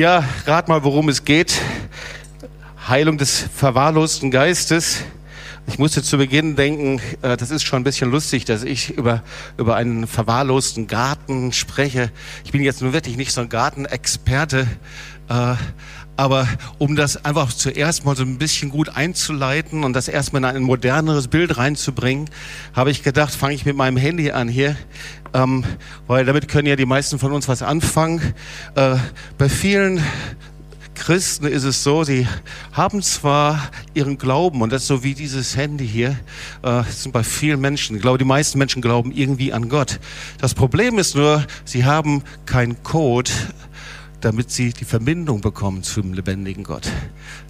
Ja, rat mal, worum es geht. Heilung des verwahrlosten Geistes. Ich musste zu Beginn denken, äh, das ist schon ein bisschen lustig, dass ich über, über einen verwahrlosten Garten spreche. Ich bin jetzt nun wirklich nicht so ein Gartenexperte, äh, aber um das einfach zuerst mal so ein bisschen gut einzuleiten und das erstmal in ein moderneres Bild reinzubringen, habe ich gedacht, fange ich mit meinem Handy an hier, ähm, weil damit können ja die meisten von uns was anfangen. Äh, bei vielen Christen ist es so, sie haben zwar ihren Glauben und das ist so wie dieses Handy hier, äh, sind bei vielen Menschen, ich glaube, die meisten Menschen glauben irgendwie an Gott. Das Problem ist nur, sie haben keinen Code, damit sie die Verbindung bekommen zum lebendigen Gott.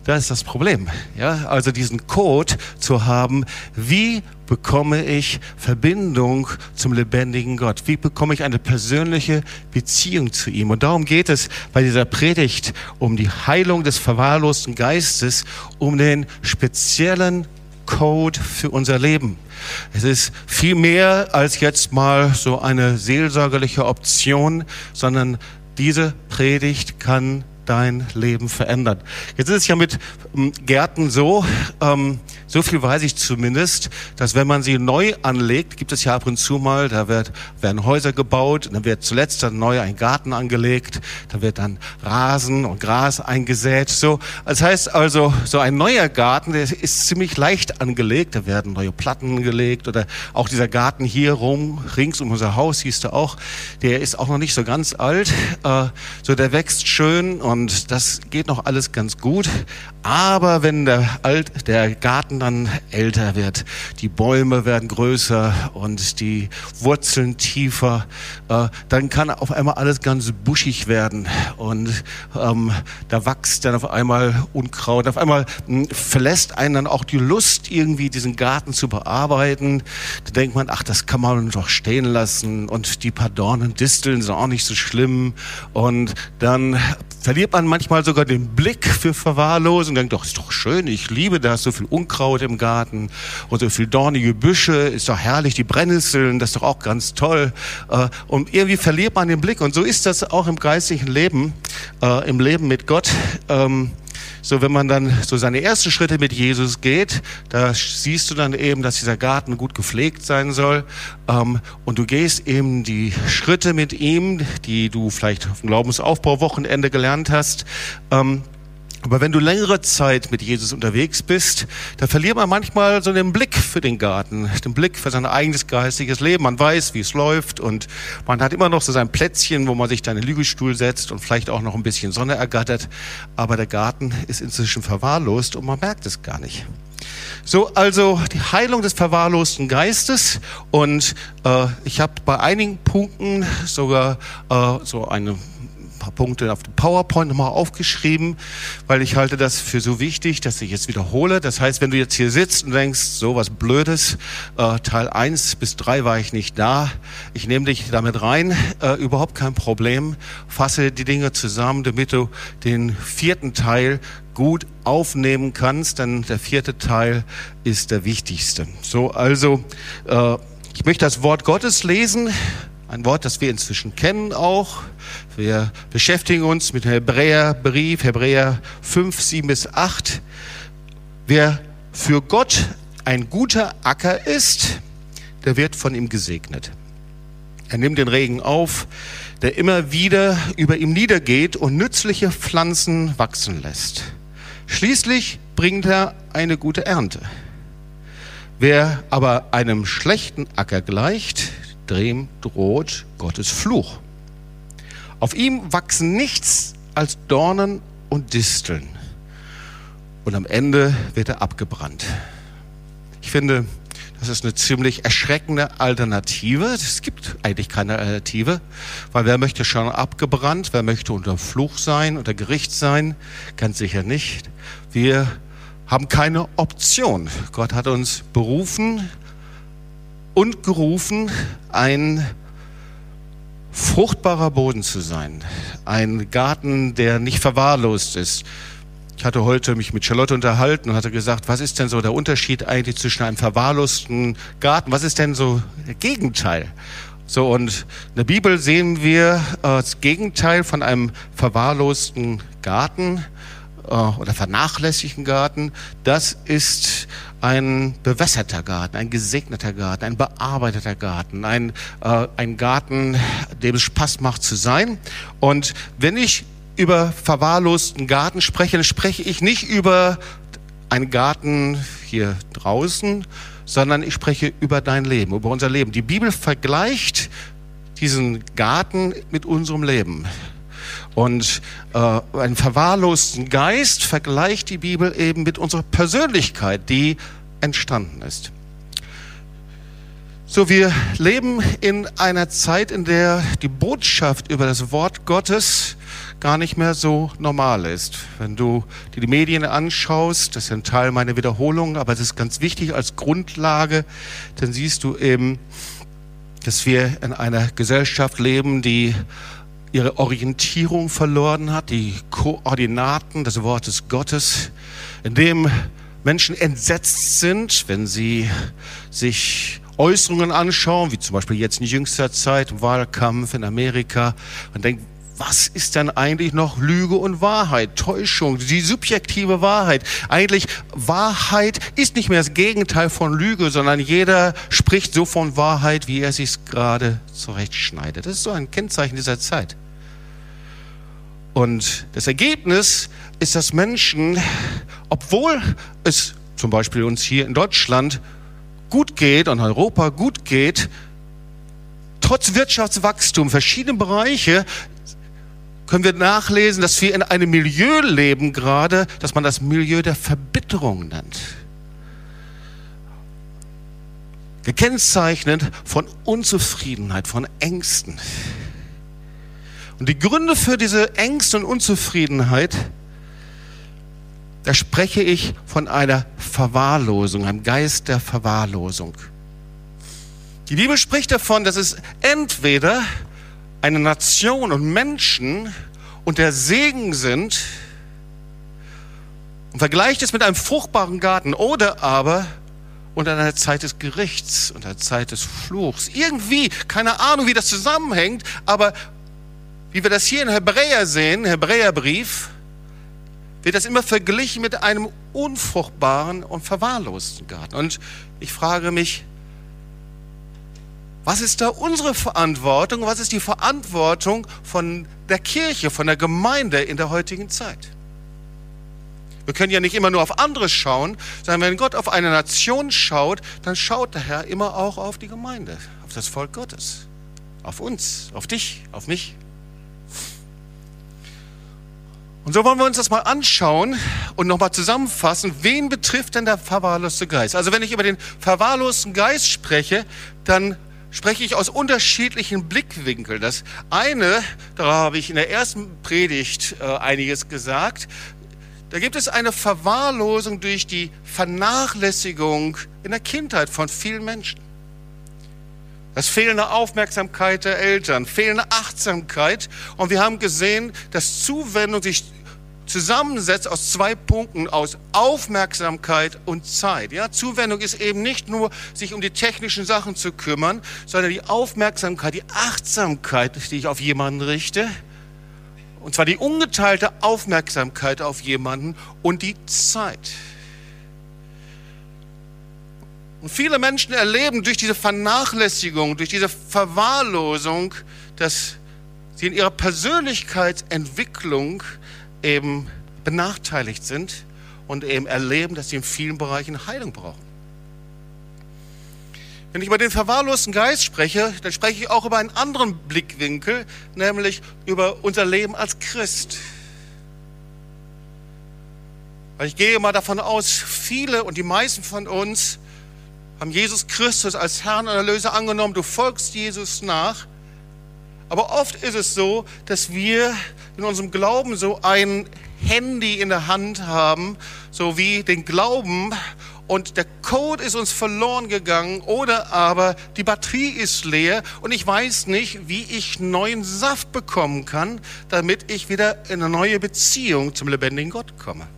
Das ist das Problem. Ja, also diesen Code zu haben, wie bekomme ich Verbindung zum lebendigen Gott? Wie bekomme ich eine persönliche Beziehung zu ihm? Und darum geht es bei dieser Predigt um die Heilung des verwahrlosten Geistes, um den speziellen Code für unser Leben. Es ist viel mehr als jetzt mal so eine seelsorgerliche Option, sondern diese Predigt kann dein Leben verändern. Jetzt ist es ja mit ähm, Gärten so, ähm, so viel weiß ich zumindest, dass wenn man sie neu anlegt, gibt es ja ab und zu mal, da wird, werden Häuser gebaut, dann wird zuletzt dann neu ein Garten angelegt, da wird dann Rasen und Gras eingesät. So, das heißt also, so ein neuer Garten, der ist ziemlich leicht angelegt, da werden neue Platten gelegt oder auch dieser Garten hier rum, rings um unser Haus, siehst du auch, der ist auch noch nicht so ganz alt, äh, so der wächst schön und und das geht noch alles ganz gut. Aber wenn der, Alt, der Garten dann älter wird, die Bäume werden größer und die Wurzeln tiefer, äh, dann kann auf einmal alles ganz buschig werden und ähm, da wächst dann auf einmal Unkraut. Auf einmal mh, hm, verlässt einen dann auch die Lust, irgendwie diesen Garten zu bearbeiten. Da denkt man, ach, das kann man doch stehen lassen und die paar Dornen, Disteln sind auch nicht so schlimm und dann verliert man manchmal sogar den Blick für Verwahrlosung denkt, doch, ist doch schön, ich liebe das, so viel Unkraut im Garten und so viel dornige Büsche, ist doch herrlich, die Brennnesseln, das ist doch auch ganz toll. Äh, und irgendwie verliert man den Blick und so ist das auch im geistlichen Leben, äh, im Leben mit Gott. So wenn man dann so seine ersten Schritte mit Jesus geht, da siehst du dann eben, dass dieser Garten gut gepflegt sein soll. Ähm, und du gehst eben die Schritte mit ihm, die du vielleicht auf dem Glaubensaufbauwochenende gelernt hast. Ähm, aber wenn du längere Zeit mit Jesus unterwegs bist, da verliert man manchmal so den Blick für den Garten, den Blick für sein eigenes geistiges Leben. Man weiß, wie es läuft und man hat immer noch so sein Plätzchen, wo man sich dann in den Liegestuhl setzt und vielleicht auch noch ein bisschen Sonne ergattert. Aber der Garten ist inzwischen verwahrlost und man merkt es gar nicht. So, also die Heilung des verwahrlosten Geistes und äh, ich habe bei einigen Punkten sogar äh, so eine paar Punkte auf dem PowerPoint nochmal aufgeschrieben, weil ich halte das für so wichtig, dass ich jetzt wiederhole. Das heißt, wenn du jetzt hier sitzt und denkst, so was Blödes, äh, Teil 1 bis 3 war ich nicht da, ich nehme dich damit rein, äh, überhaupt kein Problem, fasse die Dinge zusammen, damit du den vierten Teil gut aufnehmen kannst, denn der vierte Teil ist der wichtigste. So, also, äh, ich möchte das Wort Gottes lesen, ein Wort, das wir inzwischen kennen auch. Wir beschäftigen uns mit Hebräerbrief, Hebräer 5, 7 bis 8. Wer für Gott ein guter Acker ist, der wird von ihm gesegnet. Er nimmt den Regen auf, der immer wieder über ihm niedergeht und nützliche Pflanzen wachsen lässt. Schließlich bringt er eine gute Ernte. Wer aber einem schlechten Acker gleicht, dem droht Gottes Fluch. Auf ihm wachsen nichts als Dornen und Disteln. Und am Ende wird er abgebrannt. Ich finde, das ist eine ziemlich erschreckende Alternative. Es gibt eigentlich keine Alternative, weil wer möchte schon abgebrannt, wer möchte unter Fluch sein, unter Gericht sein? Ganz sicher nicht. Wir haben keine Option. Gott hat uns berufen, und gerufen, ein fruchtbarer Boden zu sein. Ein Garten, der nicht verwahrlost ist. Ich hatte heute mich mit Charlotte unterhalten und hatte gesagt, was ist denn so der Unterschied eigentlich zwischen einem verwahrlosten Garten? Was ist denn so der Gegenteil? So, und in der Bibel sehen wir äh, das Gegenteil von einem verwahrlosten Garten äh, oder vernachlässigten Garten. Das ist ein bewässerter Garten, ein gesegneter Garten, ein bearbeiteter Garten, ein, äh, ein Garten, dem es Spaß macht zu sein. Und wenn ich über verwahrlosten Garten spreche, dann spreche ich nicht über einen Garten hier draußen, sondern ich spreche über dein Leben, über unser Leben. Die Bibel vergleicht diesen Garten mit unserem Leben. Und äh, einen verwahrlosten Geist vergleicht die Bibel eben mit unserer Persönlichkeit, die entstanden ist. So, wir leben in einer Zeit, in der die Botschaft über das Wort Gottes gar nicht mehr so normal ist. Wenn du dir die Medien anschaust, das ist ein Teil meiner Wiederholung, aber es ist ganz wichtig als Grundlage, dann siehst du eben, dass wir in einer Gesellschaft leben, die ihre Orientierung verloren hat, die Koordinaten des Wortes Gottes, in dem Menschen entsetzt sind, wenn sie sich Äußerungen anschauen, wie zum Beispiel jetzt in jüngster Zeit im Wahlkampf in Amerika und denken, was ist denn eigentlich noch Lüge und Wahrheit, Täuschung, die subjektive Wahrheit? Eigentlich Wahrheit ist nicht mehr das Gegenteil von Lüge, sondern jeder spricht so von Wahrheit, wie er sich gerade zurechtschneidet. Das ist so ein Kennzeichen dieser Zeit. Und das Ergebnis ist, dass Menschen, obwohl es zum Beispiel uns hier in Deutschland gut geht und Europa gut geht, trotz Wirtschaftswachstum verschiedene Bereiche können wir nachlesen, dass wir in einem Milieu leben gerade, das man das Milieu der Verbitterung nennt. Gekennzeichnet von Unzufriedenheit, von Ängsten. Und die Gründe für diese Ängste und Unzufriedenheit, da spreche ich von einer Verwahrlosung, einem Geist der Verwahrlosung. Die Bibel spricht davon, dass es entweder eine Nation und Menschen und der Segen sind und vergleicht es mit einem fruchtbaren Garten oder aber unter einer Zeit des Gerichts, unter einer Zeit des Fluchs. Irgendwie, keine Ahnung, wie das zusammenhängt, aber wie wir das hier in Hebräer sehen, Hebräerbrief, wird das immer verglichen mit einem unfruchtbaren und verwahrlosten Garten. Und ich frage mich, was ist da unsere Verantwortung? Was ist die Verantwortung von der Kirche, von der Gemeinde in der heutigen Zeit? Wir können ja nicht immer nur auf andere schauen, sondern wenn Gott auf eine Nation schaut, dann schaut der Herr immer auch auf die Gemeinde, auf das Volk Gottes, auf uns, auf dich, auf mich. Und so wollen wir uns das mal anschauen und nochmal zusammenfassen, wen betrifft denn der verwahrloste Geist? Also wenn ich über den verwahrlosten Geist spreche, dann spreche ich aus unterschiedlichen Blickwinkeln. Das eine, da habe ich in der ersten Predigt äh, einiges gesagt, da gibt es eine Verwahrlosung durch die Vernachlässigung in der Kindheit von vielen Menschen. Das fehlende Aufmerksamkeit der Eltern, fehlende Achtsamkeit. Und wir haben gesehen, dass Zuwendung sich zusammensetzt aus zwei Punkten, aus Aufmerksamkeit und Zeit. Ja, Zuwendung ist eben nicht nur, sich um die technischen Sachen zu kümmern, sondern die Aufmerksamkeit, die Achtsamkeit, die ich auf jemanden richte. Und zwar die ungeteilte Aufmerksamkeit auf jemanden und die Zeit. Und viele Menschen erleben durch diese Vernachlässigung, durch diese Verwahrlosung, dass sie in ihrer Persönlichkeitsentwicklung eben benachteiligt sind und eben erleben, dass sie in vielen Bereichen Heilung brauchen. Wenn ich über den verwahrlosten Geist spreche, dann spreche ich auch über einen anderen Blickwinkel, nämlich über unser Leben als Christ. Weil ich gehe mal davon aus, viele und die meisten von uns haben Jesus Christus als Herrn und Erlöser angenommen. Du folgst Jesus nach. Aber oft ist es so, dass wir in unserem Glauben so ein Handy in der Hand haben, so wie den Glauben und der Code ist uns verloren gegangen oder aber die Batterie ist leer und ich weiß nicht, wie ich neuen Saft bekommen kann, damit ich wieder in eine neue Beziehung zum lebendigen Gott komme.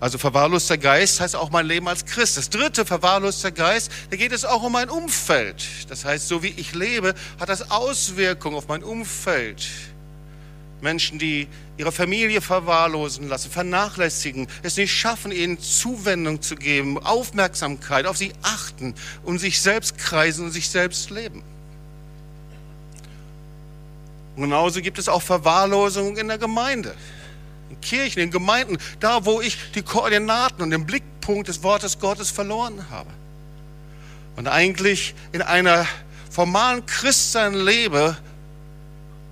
Also verwahrloster Geist heißt auch mein Leben als Christ. Das dritte verwahrloster Geist, da geht es auch um mein Umfeld. Das heißt, so wie ich lebe, hat das Auswirkungen auf mein Umfeld. Menschen, die ihre Familie verwahrlosen lassen, vernachlässigen, es nicht schaffen, ihnen Zuwendung zu geben, Aufmerksamkeit, auf sie achten, um sich selbst kreisen und sich selbst leben. Und genauso gibt es auch Verwahrlosung in der Gemeinde, Kirchen, in Gemeinden, da wo ich die Koordinaten und den Blickpunkt des Wortes Gottes verloren habe. Und eigentlich in einer formalen Christsein lebe,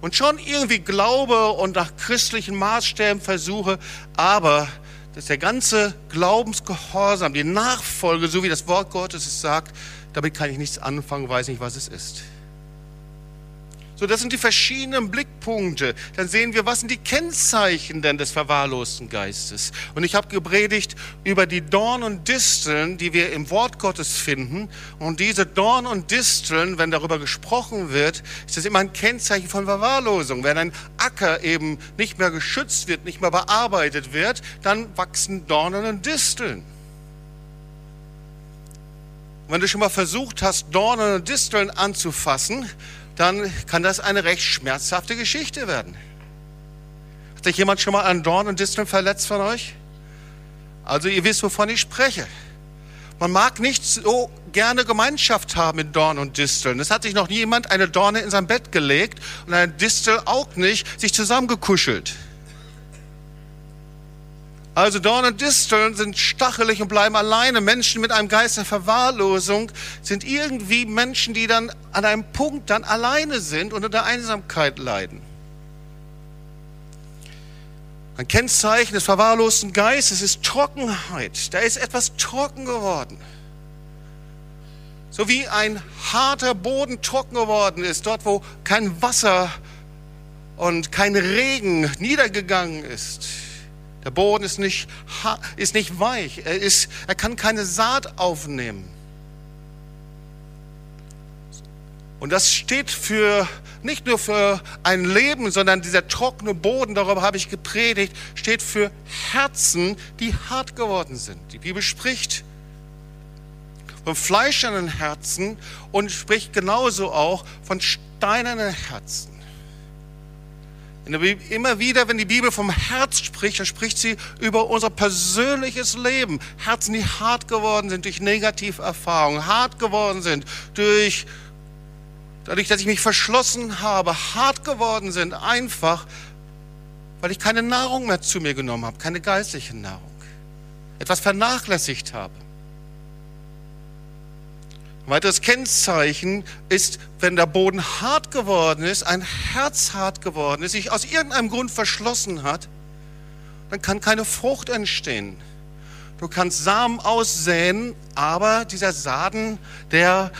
und schon irgendwie glaube und nach christlichen Maßstäben versuche, aber dass der ganze Glaubensgehorsam, die Nachfolge, so wie das Wort Gottes es sagt, damit kann ich nichts anfangen, weiß nicht, was es ist. So, das sind die verschiedenen Blickpunkte. Dann sehen wir, was sind die Kennzeichen denn des verwahrlosten Geistes. Und ich habe gepredigt über die Dorn und Disteln, die wir im Wort Gottes finden. Und diese Dorn und Disteln, wenn darüber gesprochen wird, ist das immer ein Kennzeichen von Verwahrlosung. Wenn ein Acker eben nicht mehr geschützt wird, nicht mehr bearbeitet wird, dann wachsen Dornen und Disteln. Und wenn du schon mal versucht hast, Dornen und Disteln anzufassen, dann kann das eine recht schmerzhafte Geschichte werden. Hat sich jemand schon mal an Dorn und Disteln verletzt von euch? Also ihr wisst, wovon ich spreche. Man mag nicht so gerne Gemeinschaft haben mit Dorn und Disteln. Es hat sich noch niemand eine Dorne in sein Bett gelegt und eine Distel auch nicht sich zusammengekuschelt. Also Dornen und Disteln sind stachelig und bleiben alleine. Menschen mit einem Geist der Verwahrlosung sind irgendwie Menschen, die dann an einem Punkt dann alleine sind und unter Einsamkeit leiden. Ein Kennzeichen des verwahrlosten Geistes ist Trockenheit. Da ist etwas trocken geworden. So wie ein harter Boden trocken geworden ist, dort wo kein Wasser und kein Regen niedergegangen ist der Boden ist nicht, ist nicht weich. Er, ist, er kann keine Saat aufnehmen. Und das steht für nicht nur für ein Leben, sondern dieser trockene Boden, darüber habe ich gepredigt, steht für Herzen, die hart geworden sind. Die Bibel spricht von fleischernen Herzen und spricht genauso auch von steinernen Herzen. Immer wieder, wenn die Bibel vom Herz spricht, dann spricht sie über unser persönliches Leben. Herzen, die hart geworden sind durch Negativerfahrungen, hart geworden sind durch, dadurch, dass ich mich verschlossen habe, hart geworden sind, einfach, weil ich keine Nahrung mehr zu mir genommen habe, keine geistliche Nahrung, etwas vernachlässigt habe. Ein weiteres Kennzeichen ist, wenn der Boden hart geworden ist, ein Herz hart geworden ist, sich aus irgendeinem Grund verschlossen hat, dann kann keine Frucht entstehen. Du kannst Samen aussäen, aber dieser Samen, der,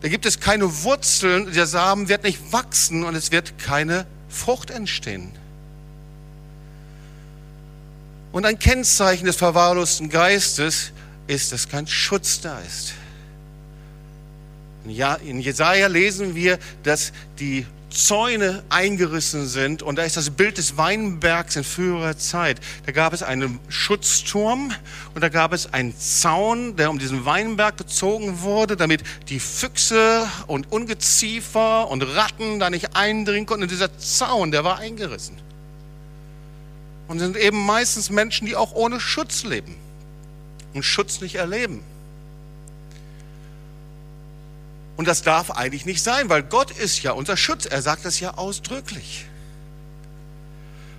da gibt es keine Wurzeln, der Samen wird nicht wachsen und es wird keine Frucht entstehen. Und ein Kennzeichen des verwahrlosten Geistes ist, dass kein Schutz da ist. In Jesaja lesen wir, dass die Zäune eingerissen sind und da ist das Bild des Weinbergs in früherer Zeit. Da gab es einen Schutzturm und da gab es einen Zaun, der um diesen Weinberg gezogen wurde, damit die Füchse und Ungeziefer und Ratten da nicht eindringen konnten. Und dieser Zaun, der war eingerissen. Und sind eben meistens Menschen, die auch ohne Schutz leben und Schutz nicht erleben. Und das darf eigentlich nicht sein, weil Gott ist ja unser Schutz. Er sagt das ja ausdrücklich.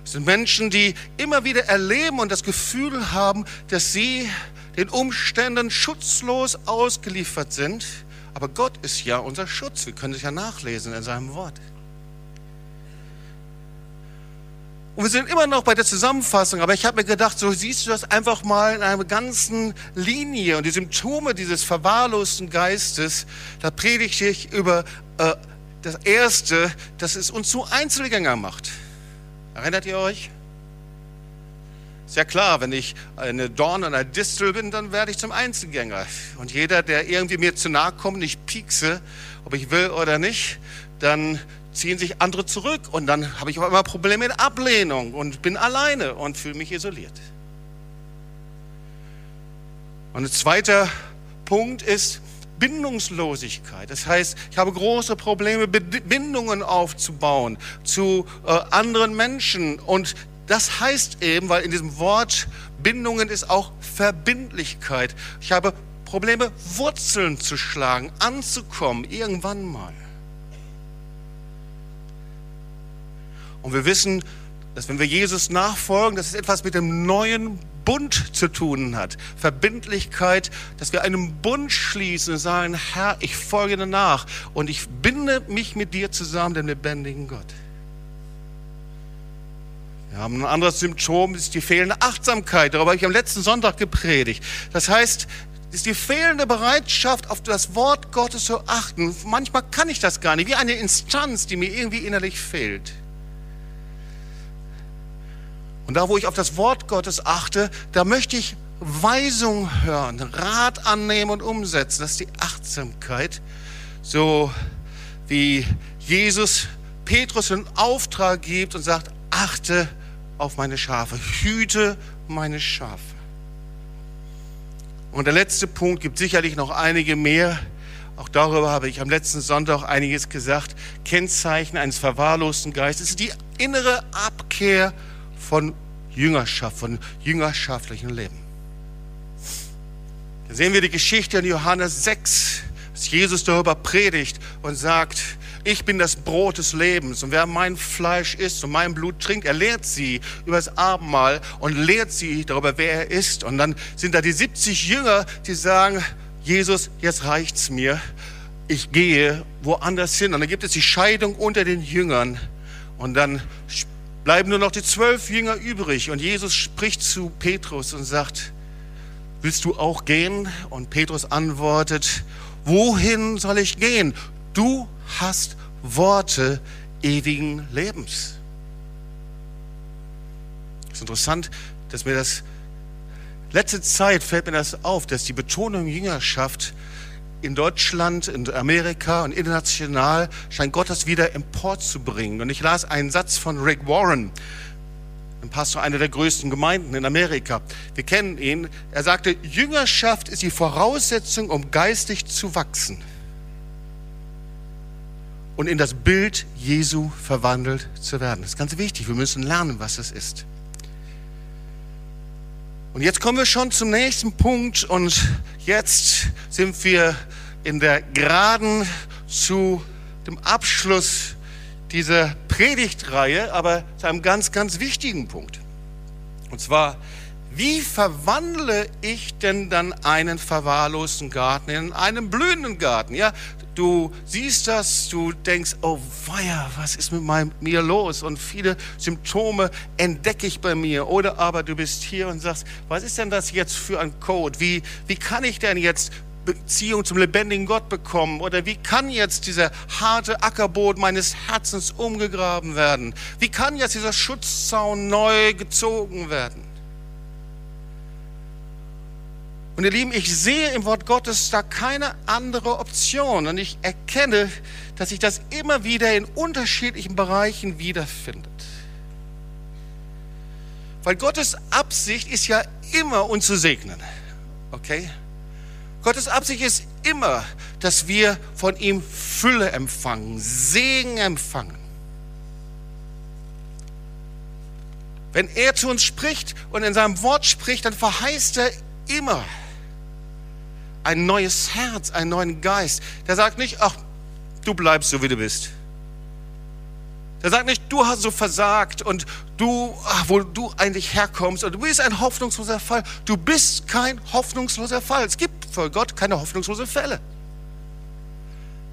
Es sind Menschen, die immer wieder erleben und das Gefühl haben, dass sie den Umständen schutzlos ausgeliefert sind. Aber Gott ist ja unser Schutz. Wir können es ja nachlesen in seinem Wort. Und wir sind immer noch bei der Zusammenfassung, aber ich habe mir gedacht, so siehst du das einfach mal in einer ganzen Linie und die Symptome dieses verwahrlosten Geistes, da predige ich über äh, das Erste, dass es uns zu Einzelgänger macht. Erinnert ihr euch? Ist ja klar, wenn ich eine Dorn und eine Distel bin, dann werde ich zum Einzelgänger. Und jeder, der irgendwie mir zu nahe kommt, ich piekse, ob ich will oder nicht, dann ziehen sich andere zurück und dann habe ich auch immer Probleme mit Ablehnung und bin alleine und fühle mich isoliert. Und ein zweiter Punkt ist Bindungslosigkeit. Das heißt, ich habe große Probleme, Bindungen aufzubauen zu äh, anderen Menschen. Und das heißt eben, weil in diesem Wort Bindungen ist auch Verbindlichkeit. Ich habe Probleme, Wurzeln zu schlagen, anzukommen, irgendwann mal. Und wir wissen, dass wenn wir Jesus nachfolgen, dass es etwas mit dem neuen Bund zu tun hat. Verbindlichkeit, dass wir einen Bund schließen und sagen, Herr, ich folge dir nach und ich binde mich mit dir zusammen, dem lebendigen Gott. Wir haben ein anderes Symptom, das ist die fehlende Achtsamkeit. Darüber habe ich am letzten Sonntag gepredigt. Das heißt, es ist die fehlende Bereitschaft, auf das Wort Gottes zu achten. Manchmal kann ich das gar nicht, wie eine Instanz, die mir irgendwie innerlich fehlt. Und da, wo ich auf das Wort Gottes achte, da möchte ich Weisung hören, Rat annehmen und umsetzen. Das ist die Achtsamkeit. So wie Jesus Petrus einen Auftrag gibt und sagt, achte auf meine Schafe, hüte meine Schafe. Und der letzte Punkt gibt sicherlich noch einige mehr. Auch darüber habe ich am letzten Sonntag einiges gesagt. Kennzeichen eines verwahrlosten Geistes ist die innere Abkehr von Jüngerschaft, von jüngerschaftlichem Leben. Da sehen wir die Geschichte in Johannes 6, dass Jesus darüber predigt und sagt, ich bin das Brot des Lebens und wer mein Fleisch isst und mein Blut trinkt, er lehrt sie über das Abendmahl und lehrt sie darüber, wer er ist. Und dann sind da die 70 Jünger, die sagen, Jesus, jetzt reicht's mir. Ich gehe woanders hin. Und dann gibt es die Scheidung unter den Jüngern. Und dann bleiben nur noch die zwölf Jünger übrig. Und Jesus spricht zu Petrus und sagt, willst du auch gehen? Und Petrus antwortet, wohin soll ich gehen? Du hast Worte ewigen Lebens. Es ist interessant, dass mir das letzte Zeit fällt mir das auf, dass die Betonung Jüngerschaft in Deutschland, in Amerika und international scheint Gott das wieder emporzubringen. Und ich las einen Satz von Rick Warren, ein Pastor einer der größten Gemeinden in Amerika. Wir kennen ihn. Er sagte, Jüngerschaft ist die Voraussetzung, um geistig zu wachsen und in das Bild Jesu verwandelt zu werden. Das ist ganz wichtig. Wir müssen lernen, was es ist. Und jetzt kommen wir schon zum nächsten Punkt und jetzt sind wir in der Geraden zu dem Abschluss dieser Predigtreihe, aber zu einem ganz, ganz wichtigen Punkt. Und zwar, wie verwandle ich denn dann einen verwahrlosten Garten in einen blühenden Garten? Ja, du siehst das, du denkst, oh weia, was ist mit meinem, mir los? Und viele Symptome entdecke ich bei mir. Oder aber du bist hier und sagst, was ist denn das jetzt für ein Code? Wie, wie kann ich denn jetzt Beziehung zum lebendigen Gott bekommen? Oder wie kann jetzt dieser harte Ackerboden meines Herzens umgegraben werden? Wie kann jetzt dieser Schutzzaun neu gezogen werden? Und ihr Lieben, ich sehe im Wort Gottes da keine andere Option. Und ich erkenne, dass sich das immer wieder in unterschiedlichen Bereichen wiederfindet. Weil Gottes Absicht ist ja immer, uns zu segnen. Okay? Gottes Absicht ist immer, dass wir von ihm Fülle empfangen, Segen empfangen. Wenn er zu uns spricht und in seinem Wort spricht, dann verheißt er immer, ein neues Herz, einen neuen Geist. Der sagt nicht, ach, du bleibst so, wie du bist. Der sagt nicht, du hast so versagt und du, ach, wo du eigentlich herkommst und du bist ein hoffnungsloser Fall. Du bist kein hoffnungsloser Fall. Es gibt für Gott keine hoffnungslosen Fälle.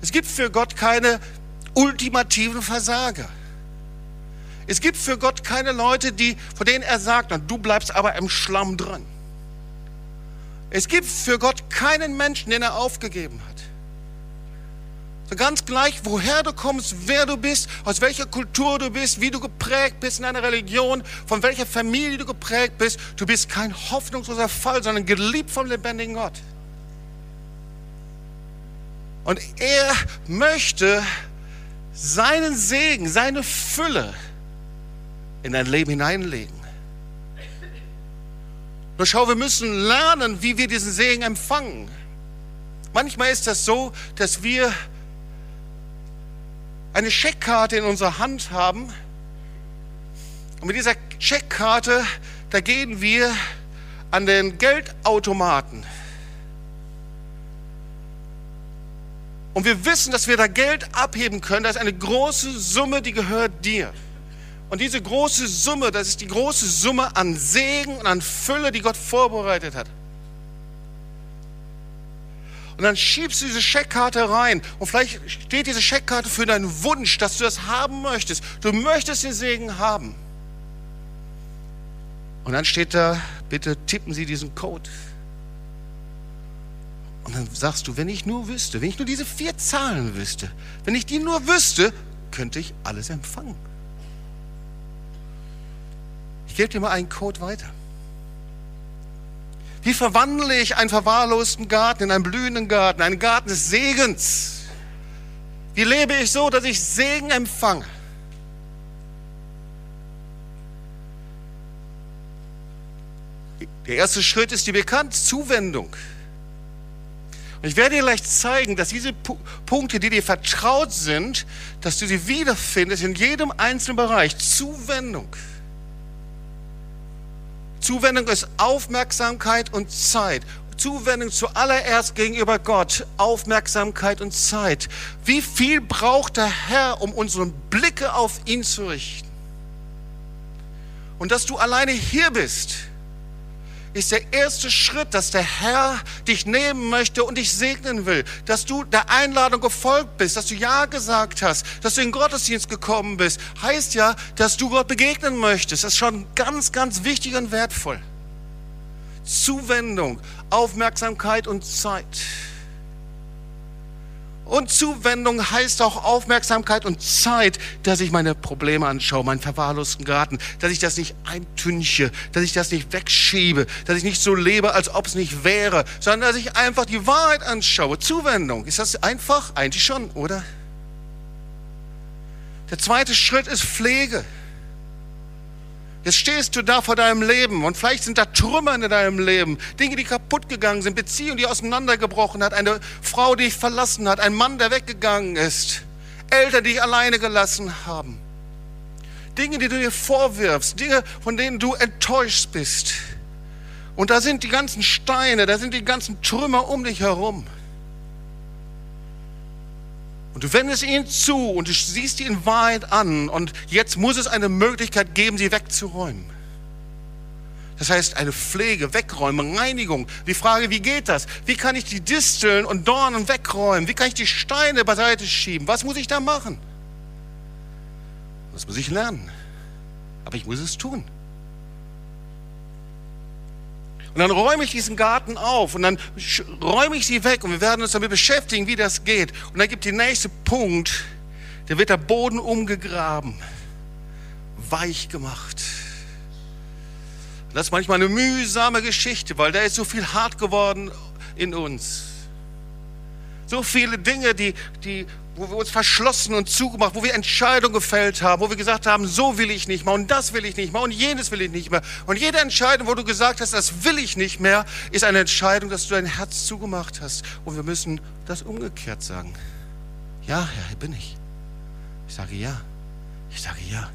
Es gibt für Gott keine ultimativen Versager. Es gibt für Gott keine Leute, die, von denen er sagt, du bleibst aber im Schlamm dran. Es gibt für Gott keinen Menschen, den er aufgegeben hat. So ganz gleich, woher du kommst, wer du bist, aus welcher Kultur du bist, wie du geprägt bist in einer Religion, von welcher Familie du geprägt bist, du bist kein hoffnungsloser Fall, sondern geliebt vom lebendigen Gott. Und er möchte seinen Segen, seine Fülle in dein Leben hineinlegen. Nur schau, wir müssen lernen, wie wir diesen Segen empfangen. Manchmal ist das so, dass wir eine Scheckkarte in unserer Hand haben und mit dieser Scheckkarte, da gehen wir an den Geldautomaten. Und wir wissen, dass wir da Geld abheben können. Das ist eine große Summe, die gehört dir. Und diese große Summe, das ist die große Summe an Segen und an Fülle, die Gott vorbereitet hat. Und dann schiebst du diese Scheckkarte rein. Und vielleicht steht diese Scheckkarte für deinen Wunsch, dass du das haben möchtest. Du möchtest den Segen haben. Und dann steht da, bitte tippen Sie diesen Code. Und dann sagst du, wenn ich nur wüsste, wenn ich nur diese vier Zahlen wüsste, wenn ich die nur wüsste, könnte ich alles empfangen. Gebe dir mal einen Code weiter. Wie verwandle ich einen verwahrlosten Garten in einen blühenden Garten, einen Garten des Segens? Wie lebe ich so, dass ich Segen empfange? Der erste Schritt ist die bekannte Zuwendung. Und ich werde dir gleich zeigen, dass diese Punkte, die dir vertraut sind, dass du sie wiederfindest in jedem einzelnen Bereich. Zuwendung. Zuwendung ist Aufmerksamkeit und Zeit. Zuwendung zuallererst gegenüber Gott, Aufmerksamkeit und Zeit. Wie viel braucht der Herr, um unsere Blicke auf ihn zu richten? Und dass du alleine hier bist, ist der erste Schritt, dass der Herr dich nehmen möchte und dich segnen will. Dass du der Einladung gefolgt bist, dass du Ja gesagt hast, dass du in den Gottesdienst gekommen bist, heißt ja, dass du Gott begegnen möchtest. Das ist schon ganz, ganz wichtig und wertvoll. Zuwendung, Aufmerksamkeit und Zeit. Und Zuwendung heißt auch Aufmerksamkeit und Zeit, dass ich meine Probleme anschaue, meinen verwahrlosten Garten, dass ich das nicht eintünche, dass ich das nicht wegschiebe, dass ich nicht so lebe, als ob es nicht wäre, sondern dass ich einfach die Wahrheit anschaue. Zuwendung, ist das einfach? Eigentlich schon, oder? Der zweite Schritt ist Pflege. Jetzt stehst du da vor deinem Leben und vielleicht sind da Trümmer in deinem Leben, Dinge, die kaputt gegangen sind, Beziehungen, die auseinandergebrochen hat, eine Frau, die dich verlassen hat, ein Mann, der weggegangen ist, Eltern, die dich alleine gelassen haben. Dinge, die du dir vorwirfst, Dinge, von denen du enttäuscht bist. Und da sind die ganzen Steine, da sind die ganzen Trümmer um dich herum. Und du wendest ihn zu und du siehst ihn Wahrheit an und jetzt muss es eine Möglichkeit geben, sie wegzuräumen. Das heißt, eine Pflege, Wegräumen, Reinigung. Die Frage, wie geht das? Wie kann ich die Disteln und Dornen wegräumen? Wie kann ich die Steine beiseite schieben? Was muss ich da machen? Das muss ich lernen. Aber ich muss es tun. Und dann räume ich diesen Garten auf und dann räume ich sie weg und wir werden uns damit beschäftigen, wie das geht. Und dann gibt der nächste Punkt, da wird der Boden umgegraben, weich gemacht. Das ist manchmal eine mühsame Geschichte, weil da ist so viel hart geworden in uns. So viele Dinge, die, die, wo wir uns verschlossen und zugemacht, wo wir Entscheidungen gefällt haben, wo wir gesagt haben, so will ich nicht mehr und das will ich nicht mehr und jenes will ich nicht mehr. Und jede Entscheidung, wo du gesagt hast, das will ich nicht mehr, ist eine Entscheidung, dass du dein Herz zugemacht hast. Und wir müssen das umgekehrt sagen. Ja, Herr, hier bin ich. Ich sage ja. Ich sage ja.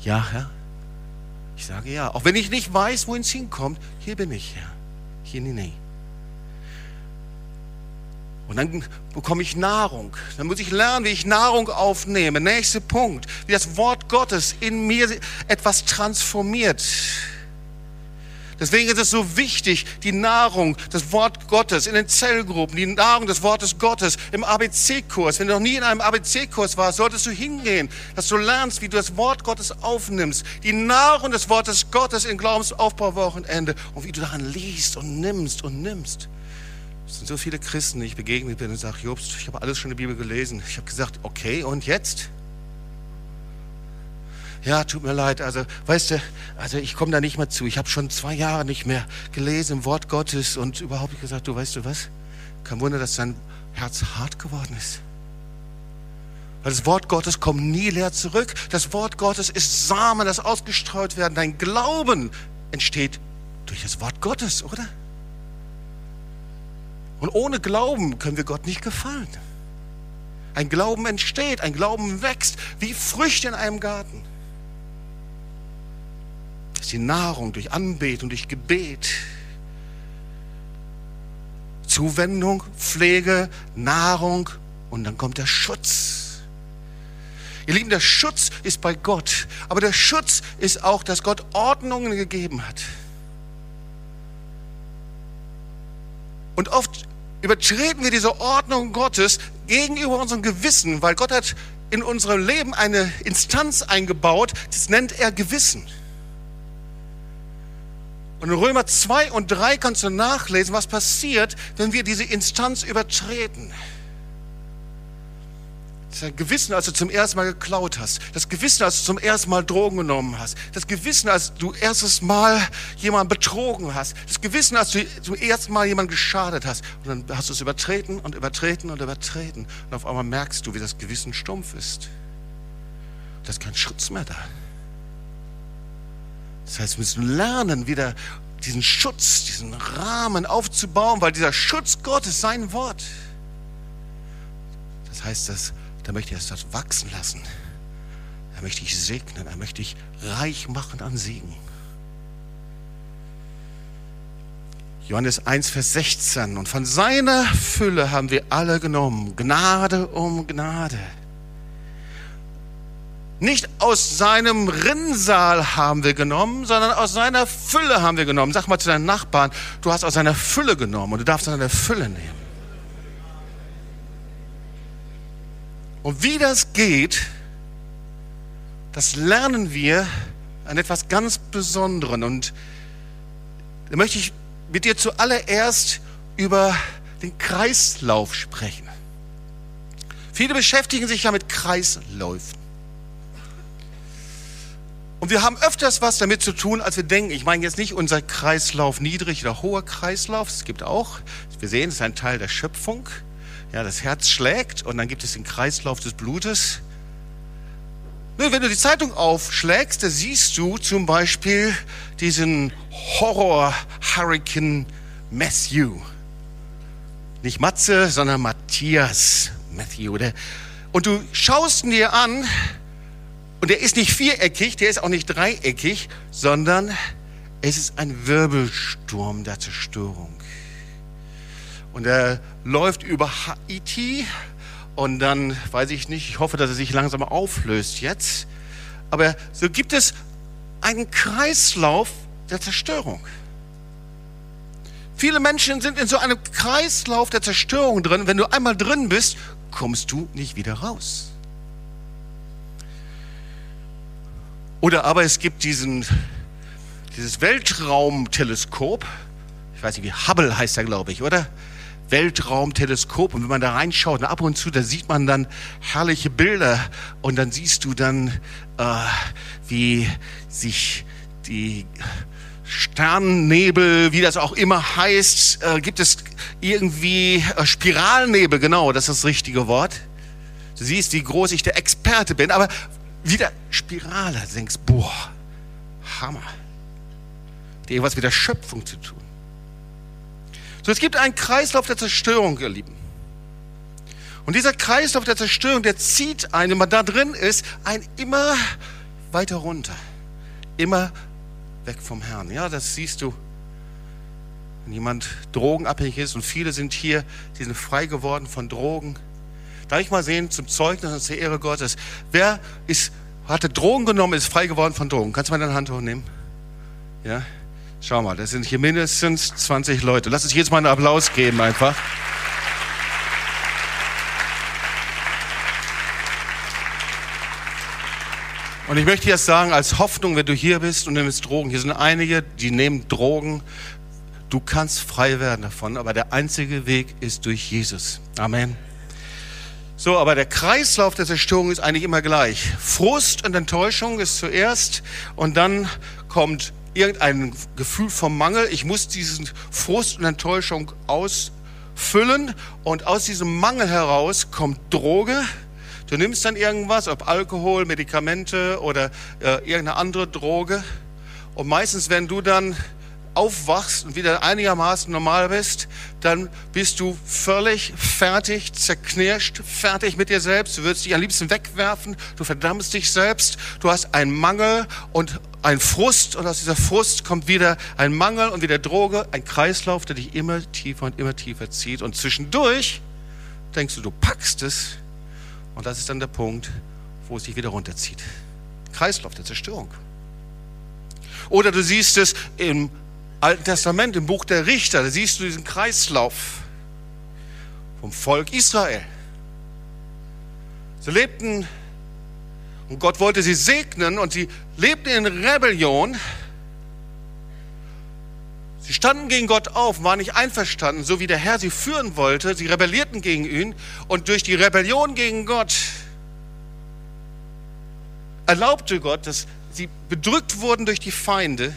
Ja, Herr. Ich sage ja. Auch wenn ich nicht weiß, wohin es hinkommt, hier bin ich, Herr. Hier in die Nähe. Und dann bekomme ich Nahrung. Dann muss ich lernen, wie ich Nahrung aufnehme. Nächster Punkt, wie das Wort Gottes in mir etwas transformiert. Deswegen ist es so wichtig, die Nahrung, das Wort Gottes in den Zellgruppen, die Nahrung des Wortes Gottes im ABC-Kurs. Wenn du noch nie in einem ABC-Kurs warst, solltest du hingehen, dass du lernst, wie du das Wort Gottes aufnimmst. Die Nahrung des Wortes Gottes im Glaubensaufbauwochenende und wie du daran liest und nimmst und nimmst. Es sind so viele Christen, die ich begegnet bin und sage, Jobst, ich habe alles schon in der Bibel gelesen. Ich habe gesagt, okay, und jetzt? Ja, tut mir leid, also weißt du, also ich komme da nicht mehr zu. Ich habe schon zwei Jahre nicht mehr gelesen im Wort Gottes und überhaupt gesagt, du weißt du was? Kein Wunder, dass dein Herz hart geworden ist. Weil das Wort Gottes kommt nie leer zurück. Das Wort Gottes ist Samen, das ausgestreut werden. Dein Glauben entsteht durch das Wort Gottes, oder? Und ohne Glauben können wir Gott nicht gefallen. Ein Glauben entsteht, ein Glauben wächst, wie Früchte in einem Garten. Das ist die Nahrung durch Anbetung, durch Gebet. Zuwendung, Pflege, Nahrung und dann kommt der Schutz. Ihr Lieben, der Schutz ist bei Gott, aber der Schutz ist auch, dass Gott Ordnungen gegeben hat. Und oft übertreten wir diese Ordnung Gottes gegenüber unserem Gewissen, weil Gott hat in unserem Leben eine Instanz eingebaut, das nennt er Gewissen. Und in Römer 2 und 3 kannst du nachlesen, was passiert, wenn wir diese Instanz übertreten. Das Gewissen, als du zum ersten Mal geklaut hast. Das Gewissen, als du zum ersten Mal Drogen genommen hast. Das Gewissen, als du erstes Mal jemanden betrogen hast. Das Gewissen, als du zum ersten Mal jemanden geschadet hast. Und dann hast du es übertreten und übertreten und übertreten. Und auf einmal merkst du, wie das Gewissen stumpf ist. Da ist kein Schutz mehr da. Das heißt, wir müssen lernen, wieder diesen Schutz, diesen Rahmen aufzubauen, weil dieser Schutz Gottes sein Wort. Das heißt, dass da möchte ich das wachsen lassen. Da möchte ich segnen, da möchte ich reich machen an Segen. Johannes 1, Vers 16. Und von seiner Fülle haben wir alle genommen, Gnade um Gnade. Nicht aus seinem Rinnsal haben wir genommen, sondern aus seiner Fülle haben wir genommen. Sag mal zu deinen Nachbarn, du hast aus seiner Fülle genommen und du darfst aus seiner Fülle nehmen. Und wie das geht, das lernen wir an etwas ganz Besonderem. Und da möchte ich mit dir zuallererst über den Kreislauf sprechen. Viele beschäftigen sich ja mit Kreisläufen. Und wir haben öfters was damit zu tun, als wir denken. Ich meine jetzt nicht unser Kreislauf niedrig oder hoher Kreislauf. Es gibt auch, wir sehen, es ist ein Teil der Schöpfung. Ja, das Herz schlägt und dann gibt es den Kreislauf des Blutes. Wenn du die Zeitung aufschlägst, da siehst du zum Beispiel diesen Horror-Hurricane Matthew. Nicht Matze, sondern Matthias Matthew. Und du schaust ihn dir an und der ist nicht viereckig, der ist auch nicht dreieckig, sondern es ist ein Wirbelsturm der Zerstörung. Und er läuft über Haiti und dann weiß ich nicht, ich hoffe, dass er sich langsam auflöst jetzt. Aber so gibt es einen Kreislauf der Zerstörung. Viele Menschen sind in so einem Kreislauf der Zerstörung drin. Wenn du einmal drin bist, kommst du nicht wieder raus. Oder aber es gibt diesen, dieses Weltraumteleskop. Ich weiß nicht, wie Hubble heißt er, glaube ich, oder? Weltraumteleskop und wenn man da reinschaut, und ab und zu, da sieht man dann herrliche Bilder und dann siehst du dann, äh, wie sich die Sternennebel, wie das auch immer heißt, äh, gibt es irgendwie äh, Spiralnebel, genau, das ist das richtige Wort. Du siehst, wie groß ich der Experte bin, aber wieder Spirale, du denkst, boah, Hammer. Die irgendwas mit der Schöpfung zu tun. So, es gibt einen Kreislauf der Zerstörung, ihr Lieben. Und dieser Kreislauf der Zerstörung, der zieht einen, wenn man da drin ist, ein immer weiter runter. Immer weg vom Herrn. Ja, das siehst du. Wenn jemand drogenabhängig ist und viele sind hier, die sind frei geworden von Drogen. Darf ich mal sehen, zum Zeugnis und zur Ehre Gottes. Wer ist, hatte Drogen genommen, ist frei geworden von Drogen? Kannst du mal deine Hand hochnehmen? Ja? Schau mal, das sind hier mindestens 20 Leute. Lass uns jetzt mal einen Applaus geben einfach. Und ich möchte jetzt sagen, als Hoffnung, wenn du hier bist und nimmst Drogen, hier sind einige, die nehmen Drogen. Du kannst frei werden davon, aber der einzige Weg ist durch Jesus. Amen. So, aber der Kreislauf der Zerstörung ist eigentlich immer gleich. Frust und Enttäuschung ist zuerst und dann kommt irgendein Gefühl vom Mangel. Ich muss diesen Frust und Enttäuschung ausfüllen und aus diesem Mangel heraus kommt Droge. Du nimmst dann irgendwas, ob Alkohol, Medikamente oder äh, irgendeine andere Droge. Und meistens, wenn du dann aufwachst und wieder einigermaßen normal bist, dann bist du völlig fertig, zerknirscht, fertig mit dir selbst. Du würdest dich am liebsten wegwerfen. Du verdammst dich selbst. Du hast einen Mangel und ein Frust und aus dieser Frust kommt wieder ein Mangel und wieder Droge, ein Kreislauf, der dich immer tiefer und immer tiefer zieht. Und zwischendurch denkst du, du packst es und das ist dann der Punkt, wo es dich wieder runterzieht. Kreislauf der Zerstörung. Oder du siehst es im Alten Testament, im Buch der Richter, da siehst du diesen Kreislauf vom Volk Israel. Sie lebten und Gott wollte sie segnen und sie lebten in Rebellion. Sie standen gegen Gott auf, waren nicht einverstanden, so wie der Herr sie führen wollte. Sie rebellierten gegen ihn und durch die Rebellion gegen Gott erlaubte Gott, dass sie bedrückt wurden durch die Feinde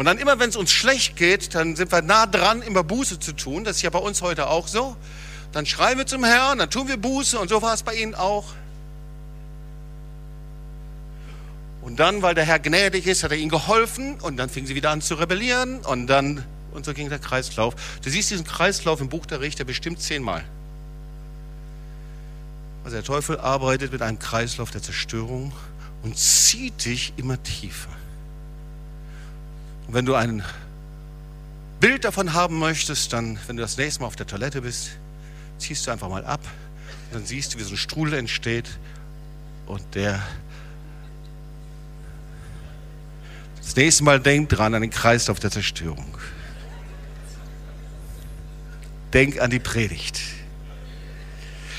und dann immer, wenn es uns schlecht geht, dann sind wir nah dran, immer Buße zu tun. Das ist ja bei uns heute auch so. Dann schreien wir zum Herrn, dann tun wir Buße und so war es bei ihnen auch. Und dann, weil der Herr gnädig ist, hat er ihnen geholfen und dann fingen sie wieder an zu rebellieren und dann, und so ging der Kreislauf. Du siehst diesen Kreislauf im Buch der Richter bestimmt zehnmal. Also der Teufel arbeitet mit einem Kreislauf der Zerstörung und zieht dich immer tiefer. Und wenn du ein Bild davon haben möchtest, dann, wenn du das nächste Mal auf der Toilette bist, ziehst du einfach mal ab. Und dann siehst du, wie so ein Strudel entsteht und der das nächste Mal denk dran an den Kreislauf der Zerstörung. Denk an die Predigt.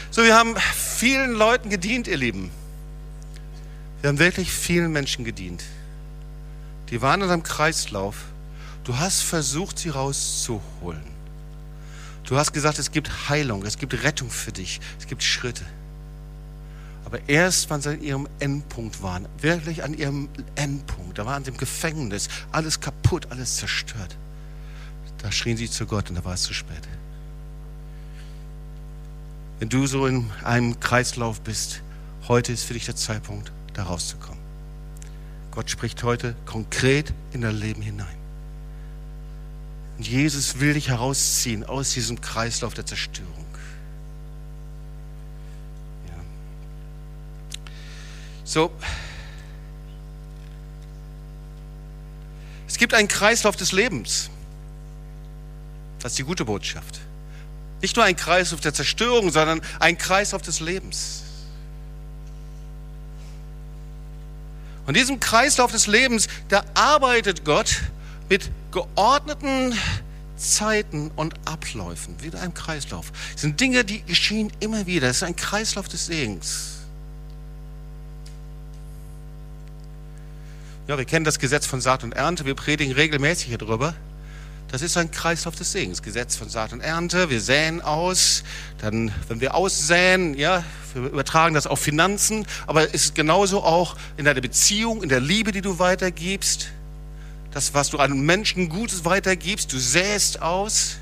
So, wir haben vielen Leuten gedient, ihr Lieben. Wir haben wirklich vielen Menschen gedient. Die waren in einem Kreislauf. Du hast versucht, sie rauszuholen. Du hast gesagt, es gibt Heilung, es gibt Rettung für dich, es gibt Schritte. Aber erst, wenn sie an ihrem Endpunkt waren, wirklich an ihrem Endpunkt, da waren sie im Gefängnis, alles kaputt, alles zerstört, da schrien sie zu Gott und da war es zu spät. Wenn du so in einem Kreislauf bist, heute ist für dich der Zeitpunkt, da rauszukommen. Gott spricht heute konkret in dein Leben hinein. Und Jesus will dich herausziehen aus diesem Kreislauf der Zerstörung. Ja. So. Es gibt einen Kreislauf des Lebens. Das ist die gute Botschaft. Nicht nur ein Kreislauf der Zerstörung, sondern ein Kreislauf des Lebens. Und diesem Kreislauf des Lebens, da arbeitet Gott mit geordneten Zeiten und Abläufen, wie in einem Kreislauf. Das sind Dinge, die geschehen immer wieder. Es ist ein Kreislauf des Segens. Ja, wir kennen das Gesetz von Saat und Ernte. Wir predigen regelmäßig hier drüber. Das ist ein Kreislauf des Segens. Gesetz von Saat und Ernte. Wir säen aus. Dann, wenn wir aussäen, ja, wir übertragen das auf Finanzen. Aber es ist genauso auch in deiner Beziehung, in der Liebe, die du weitergibst. Das, was du an Menschen Gutes weitergibst. Du säst aus.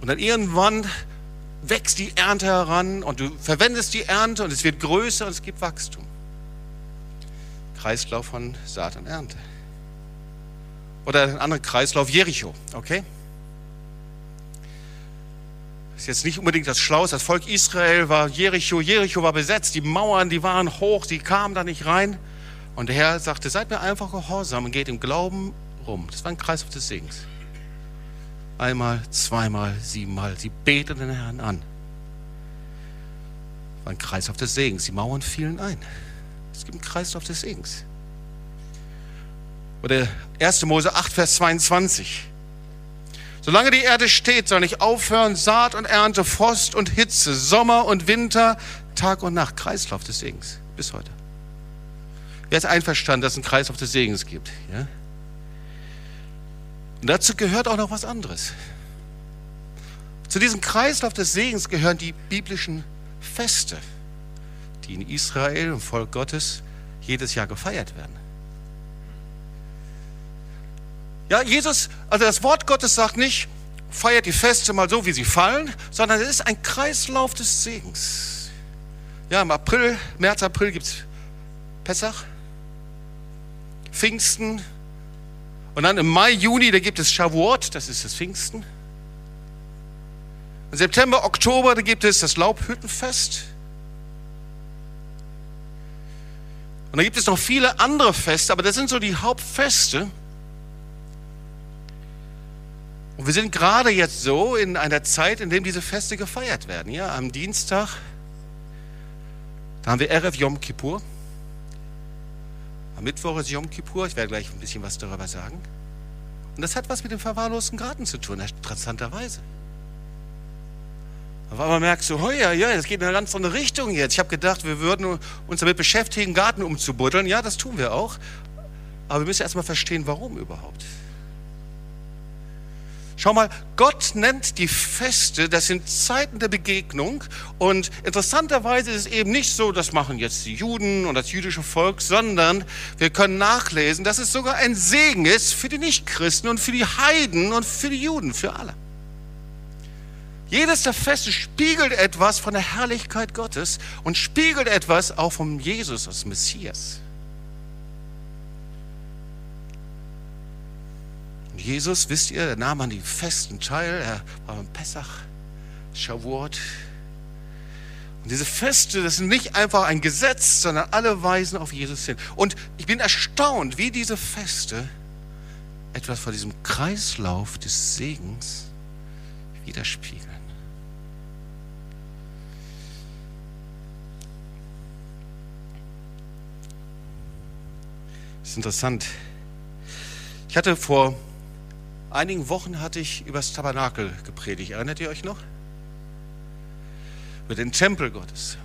Und dann irgendwann wächst die Ernte heran und du verwendest die Ernte und es wird größer und es gibt Wachstum. Kreislauf von Saat und Ernte. Oder ein anderer Kreislauf, Jericho, okay? Ist jetzt nicht unbedingt das Schlauste. Das Volk Israel war Jericho. Jericho war besetzt. Die Mauern, die waren hoch. Die kamen da nicht rein. Und der Herr sagte, seid mir einfach gehorsam und geht im Glauben rum. Das war ein Kreislauf des Segens. Einmal, zweimal, siebenmal. Sie beteten den Herrn an. War ein Kreislauf des Segens. Die Mauern fielen ein. Es gibt einen Kreislauf des Segens. Oder 1. Mose 8, Vers 22. Solange die Erde steht, soll nicht aufhören Saat und Ernte, Frost und Hitze, Sommer und Winter, Tag und Nacht. Kreislauf des Segens bis heute. Wer ist einverstanden, dass es einen Kreislauf des Segens gibt? Ja? Und dazu gehört auch noch was anderes. Zu diesem Kreislauf des Segens gehören die biblischen Feste, die in Israel, im Volk Gottes, jedes Jahr gefeiert werden. Ja, Jesus, also das Wort Gottes sagt nicht, feiert die Feste mal so, wie sie fallen, sondern es ist ein Kreislauf des Segens. Ja, im April, März, April gibt es Pessach, Pfingsten und dann im Mai, Juni, da gibt es Shavuot, das ist das Pfingsten. Im September, Oktober, da gibt es das Laubhüttenfest. Und da gibt es noch viele andere Feste, aber das sind so die Hauptfeste. Und wir sind gerade jetzt so in einer Zeit, in der diese Feste gefeiert werden. Ja, am Dienstag, da haben wir Erev Yom Kippur. Am Mittwoch ist Yom Kippur. Ich werde gleich ein bisschen was darüber sagen. Und das hat was mit dem verwahrlosten Garten zu tun, interessanterweise. Aber man merkt so, oh ja, ja, das geht in eine ganz andere Richtung jetzt. Ich habe gedacht, wir würden uns damit beschäftigen, Garten umzubuddeln. Ja, das tun wir auch. Aber wir müssen erstmal verstehen, warum überhaupt. Schau mal, Gott nennt die Feste, das sind Zeiten der Begegnung. Und interessanterweise ist es eben nicht so, das machen jetzt die Juden und das jüdische Volk, sondern wir können nachlesen, dass es sogar ein Segen ist für die Nichtchristen und für die Heiden und für die Juden, für alle. Jedes der Feste spiegelt etwas von der Herrlichkeit Gottes und spiegelt etwas auch vom Jesus als Messias. Jesus, wisst ihr, er nahm an die Festen teil, er war beim Pessach, Shavuot. Und diese Feste, das sind nicht einfach ein Gesetz, sondern alle weisen auf Jesus hin. Und ich bin erstaunt, wie diese Feste etwas von diesem Kreislauf des Segens widerspiegeln. Das ist interessant. Ich hatte vor einigen Wochen hatte ich über das Tabernakel gepredigt. Erinnert ihr euch noch? Über den Tempel Gottes.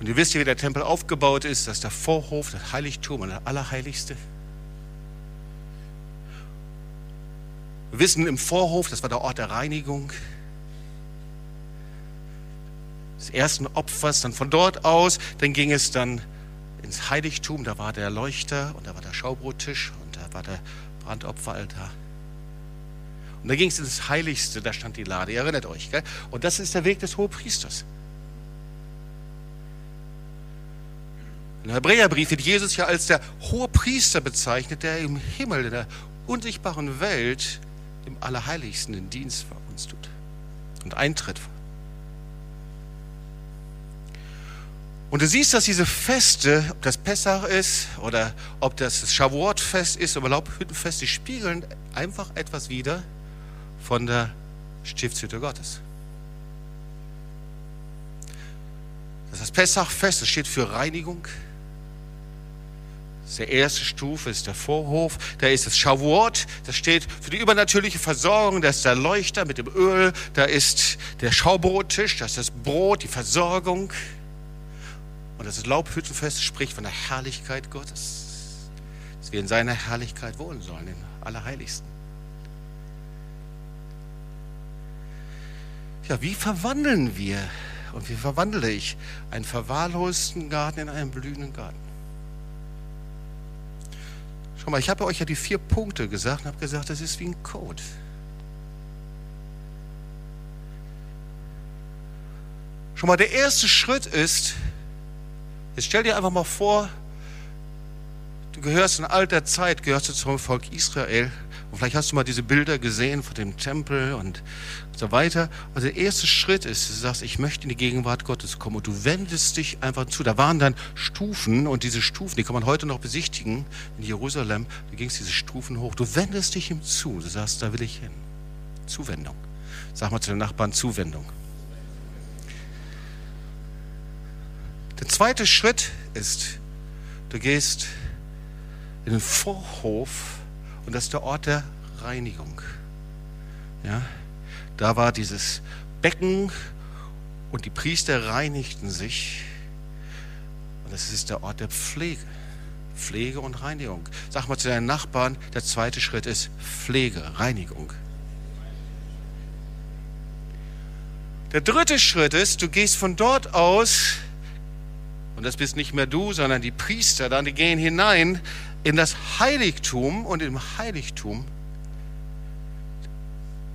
Und ihr wisst ja, wie der Tempel aufgebaut ist. Das ist der Vorhof, das Heiligtum und das Allerheiligste. Wir wissen im Vorhof, das war der Ort der Reinigung. Des ersten Opfers, dann von dort aus, dann ging es dann ins Heiligtum, da war der Leuchter und da war der Schaubrottisch und da war der Brandopferaltar. Und da ging es ins Heiligste, da stand die Lade, ihr erinnert euch. Gell? Und das ist der Weg des Hohepriesters. Im Hebräerbrief wird Jesus ja als der Hohepriester bezeichnet, der im Himmel, in der unsichtbaren Welt, im Allerheiligsten den Dienst für uns tut und eintritt Und du siehst, dass diese Feste, ob das Pessach ist oder ob das das Shavuot-Fest ist oder Laubhüttenfest, die spiegeln einfach etwas wieder von der Stiftshütte Gottes. Das ist das Pessachfest, das steht für Reinigung. Das ist die erste Stufe, ist der Vorhof. Da ist das Shavuot, das steht für die übernatürliche Versorgung. Da ist der Leuchter mit dem Öl. Da ist der Schaubrottisch, das ist das Brot, die Versorgung. Und das Laubhüttenfest spricht von der Herrlichkeit Gottes, dass wir in seiner Herrlichkeit wohnen sollen, im Allerheiligsten. Ja, wie verwandeln wir und wie verwandle ich einen verwahrlosten Garten in einen blühenden Garten? Schau mal, ich habe euch ja die vier Punkte gesagt und habe gesagt, das ist wie ein Code. Schon mal, der erste Schritt ist, Jetzt stell dir einfach mal vor, du gehörst in alter Zeit, gehörst du zum Volk Israel und vielleicht hast du mal diese Bilder gesehen von dem Tempel und so weiter. Also der erste Schritt ist, du sagst, ich möchte in die Gegenwart Gottes kommen und du wendest dich einfach zu. Da waren dann Stufen und diese Stufen, die kann man heute noch besichtigen in Jerusalem. Da ging es diese Stufen hoch. Du wendest dich ihm zu. Du sagst, da will ich hin. Zuwendung. Sag mal zu den Nachbarn Zuwendung. Der zweite Schritt ist, du gehst in den Vorhof und das ist der Ort der Reinigung. Ja, da war dieses Becken und die Priester reinigten sich. Und das ist der Ort der Pflege. Pflege und Reinigung. Sag mal zu deinen Nachbarn, der zweite Schritt ist Pflege, Reinigung. Der dritte Schritt ist, du gehst von dort aus und das bist nicht mehr du, sondern die Priester dann, die gehen hinein in das Heiligtum und im Heiligtum,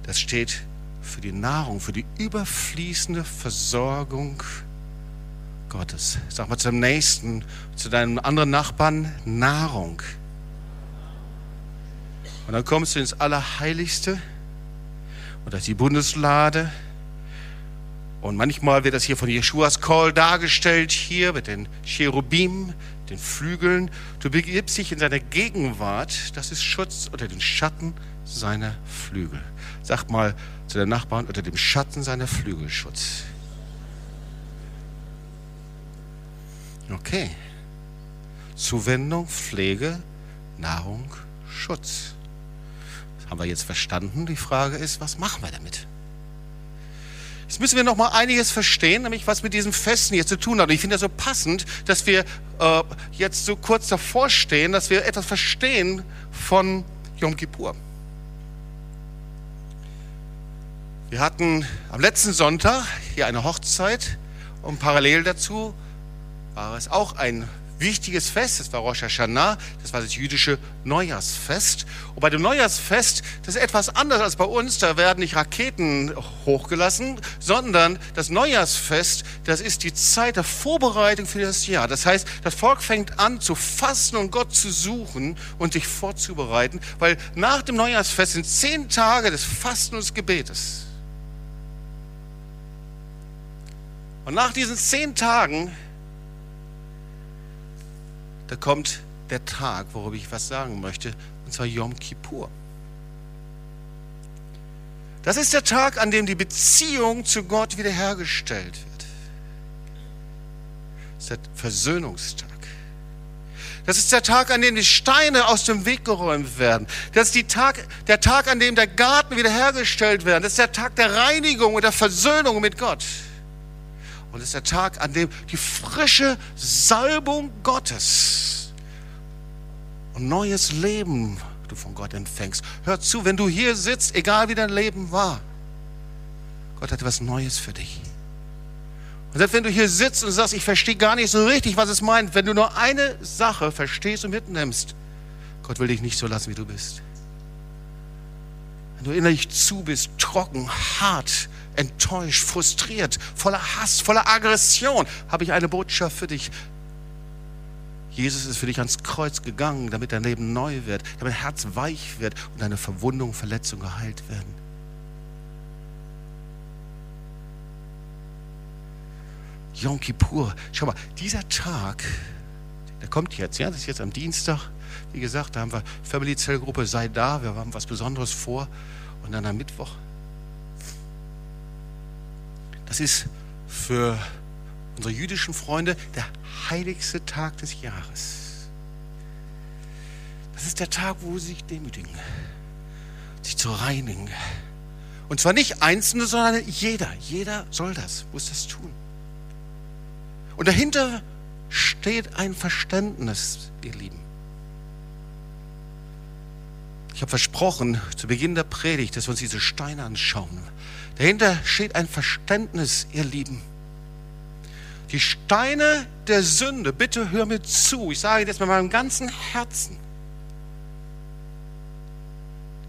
das steht für die Nahrung, für die überfließende Versorgung Gottes. Sag mal zum nächsten, zu deinem anderen Nachbarn, Nahrung. Und dann kommst du ins Allerheiligste und das ist die Bundeslade. Und manchmal wird das hier von Jeschuas Call dargestellt, hier mit den Cherubim, den Flügeln. Du begibst dich in seine Gegenwart, das ist Schutz unter den Schatten seiner Flügel. Sag mal zu den Nachbarn, unter dem Schatten seiner Flügel Schutz. Okay. Zuwendung, Pflege, Nahrung, Schutz. Das haben wir jetzt verstanden. Die Frage ist, was machen wir damit? Jetzt müssen wir noch mal einiges verstehen, nämlich was mit diesem Festen hier zu tun hat. Und ich finde das so passend, dass wir äh, jetzt so kurz davor stehen, dass wir etwas verstehen von Yom Kippur. Wir hatten am letzten Sonntag hier eine Hochzeit und parallel dazu war es auch ein wichtiges Fest. Das war Rosh Hashanah, das war das jüdische Neujahrsfest. Und bei dem Neujahrsfest, das ist etwas anders als bei uns. Da werden nicht Raketen hochgelassen, sondern das Neujahrsfest, das ist die Zeit der Vorbereitung für das Jahr. Das heißt, das Volk fängt an zu fasten und Gott zu suchen und sich vorzubereiten, weil nach dem Neujahrsfest sind zehn Tage des Fasten und des Gebetes. Und nach diesen zehn Tagen da kommt der Tag, worüber ich was sagen möchte, und zwar Yom Kippur. Das ist der Tag, an dem die Beziehung zu Gott wiederhergestellt wird. Das ist der Versöhnungstag. Das ist der Tag, an dem die Steine aus dem Weg geräumt werden. Das ist Tag, der Tag, an dem der Garten wiederhergestellt wird. Das ist der Tag der Reinigung und der Versöhnung mit Gott. Und es ist der Tag, an dem die frische Salbung Gottes und neues Leben du von Gott empfängst. Hör zu, wenn du hier sitzt, egal wie dein Leben war, Gott hat etwas Neues für dich. Und selbst wenn du hier sitzt und sagst, ich verstehe gar nicht so richtig, was es meint, wenn du nur eine Sache verstehst und mitnimmst, Gott will dich nicht so lassen, wie du bist. Wenn du innerlich zu bist, trocken, hart, enttäuscht, frustriert, voller Hass, voller Aggression, habe ich eine Botschaft für dich. Jesus ist für dich ans Kreuz gegangen, damit dein Leben neu wird, damit dein Herz weich wird und deine Verwundung, Verletzung geheilt werden. Yom Kippur, schau mal, dieser Tag, der kommt jetzt, ja, das ist jetzt am Dienstag. Wie gesagt, da haben wir Family Zellgruppe, sei da, wir haben was Besonderes vor. Und dann am Mittwoch, das ist für unsere jüdischen Freunde der heiligste Tag des Jahres. Das ist der Tag, wo sie sich demütigen, sich zu reinigen. Und zwar nicht Einzelne, sondern jeder. Jeder soll das, muss das tun. Und dahinter steht ein Verständnis, ihr Lieben. Ich habe versprochen zu Beginn der Predigt, dass wir uns diese Steine anschauen. Dahinter steht ein Verständnis, ihr Lieben. Die Steine der Sünde, bitte hör mir zu, ich sage das mit meinem ganzen Herzen.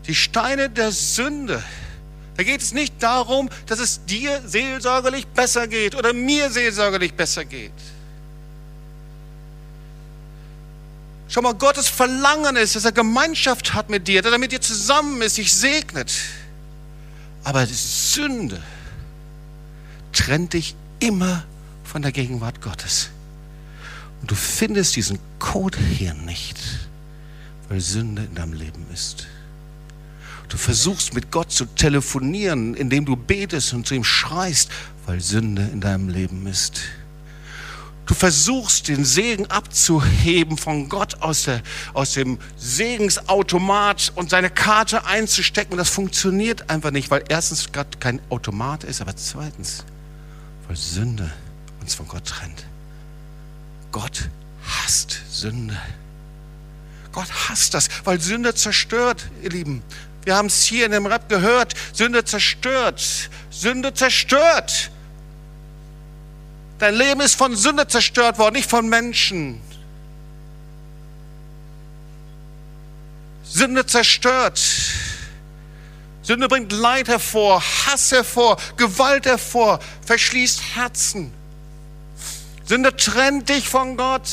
Die Steine der Sünde, da geht es nicht darum, dass es dir seelsorgerlich besser geht oder mir seelsorgerlich besser geht. Schau mal, Gottes Verlangen ist, dass er Gemeinschaft hat mit dir, dass er mit dir zusammen ist, sich segnet. Aber Sünde trennt dich immer von der Gegenwart Gottes. Und du findest diesen Code hier nicht, weil Sünde in deinem Leben ist. Du versuchst mit Gott zu telefonieren, indem du betest und zu ihm schreist, weil Sünde in deinem Leben ist. Du versuchst den Segen abzuheben von Gott aus, der, aus dem Segensautomat und seine Karte einzustecken. Das funktioniert einfach nicht, weil erstens Gott kein Automat ist, aber zweitens, weil Sünde uns von Gott trennt. Gott hasst Sünde. Gott hasst das, weil Sünde zerstört, ihr Lieben. Wir haben es hier in dem Rap gehört. Sünde zerstört. Sünde zerstört. Dein Leben ist von Sünde zerstört worden, nicht von Menschen. Sünde zerstört. Sünde bringt Leid hervor, Hass hervor, Gewalt hervor, verschließt Herzen. Sünde trennt dich von Gott.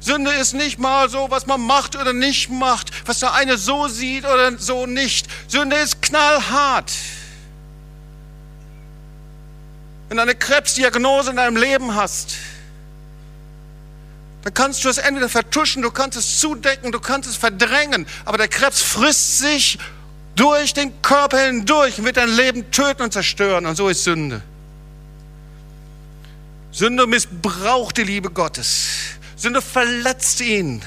Sünde ist nicht mal so, was man macht oder nicht macht, was der eine so sieht oder so nicht. Sünde ist knallhart. Wenn du eine Krebsdiagnose in deinem Leben hast, dann kannst du es entweder vertuschen, du kannst es zudecken, du kannst es verdrängen, aber der Krebs frisst sich durch den Körper hindurch und wird dein Leben töten und zerstören. Und so ist Sünde. Sünde missbraucht die Liebe Gottes. Sünde verletzt ihn.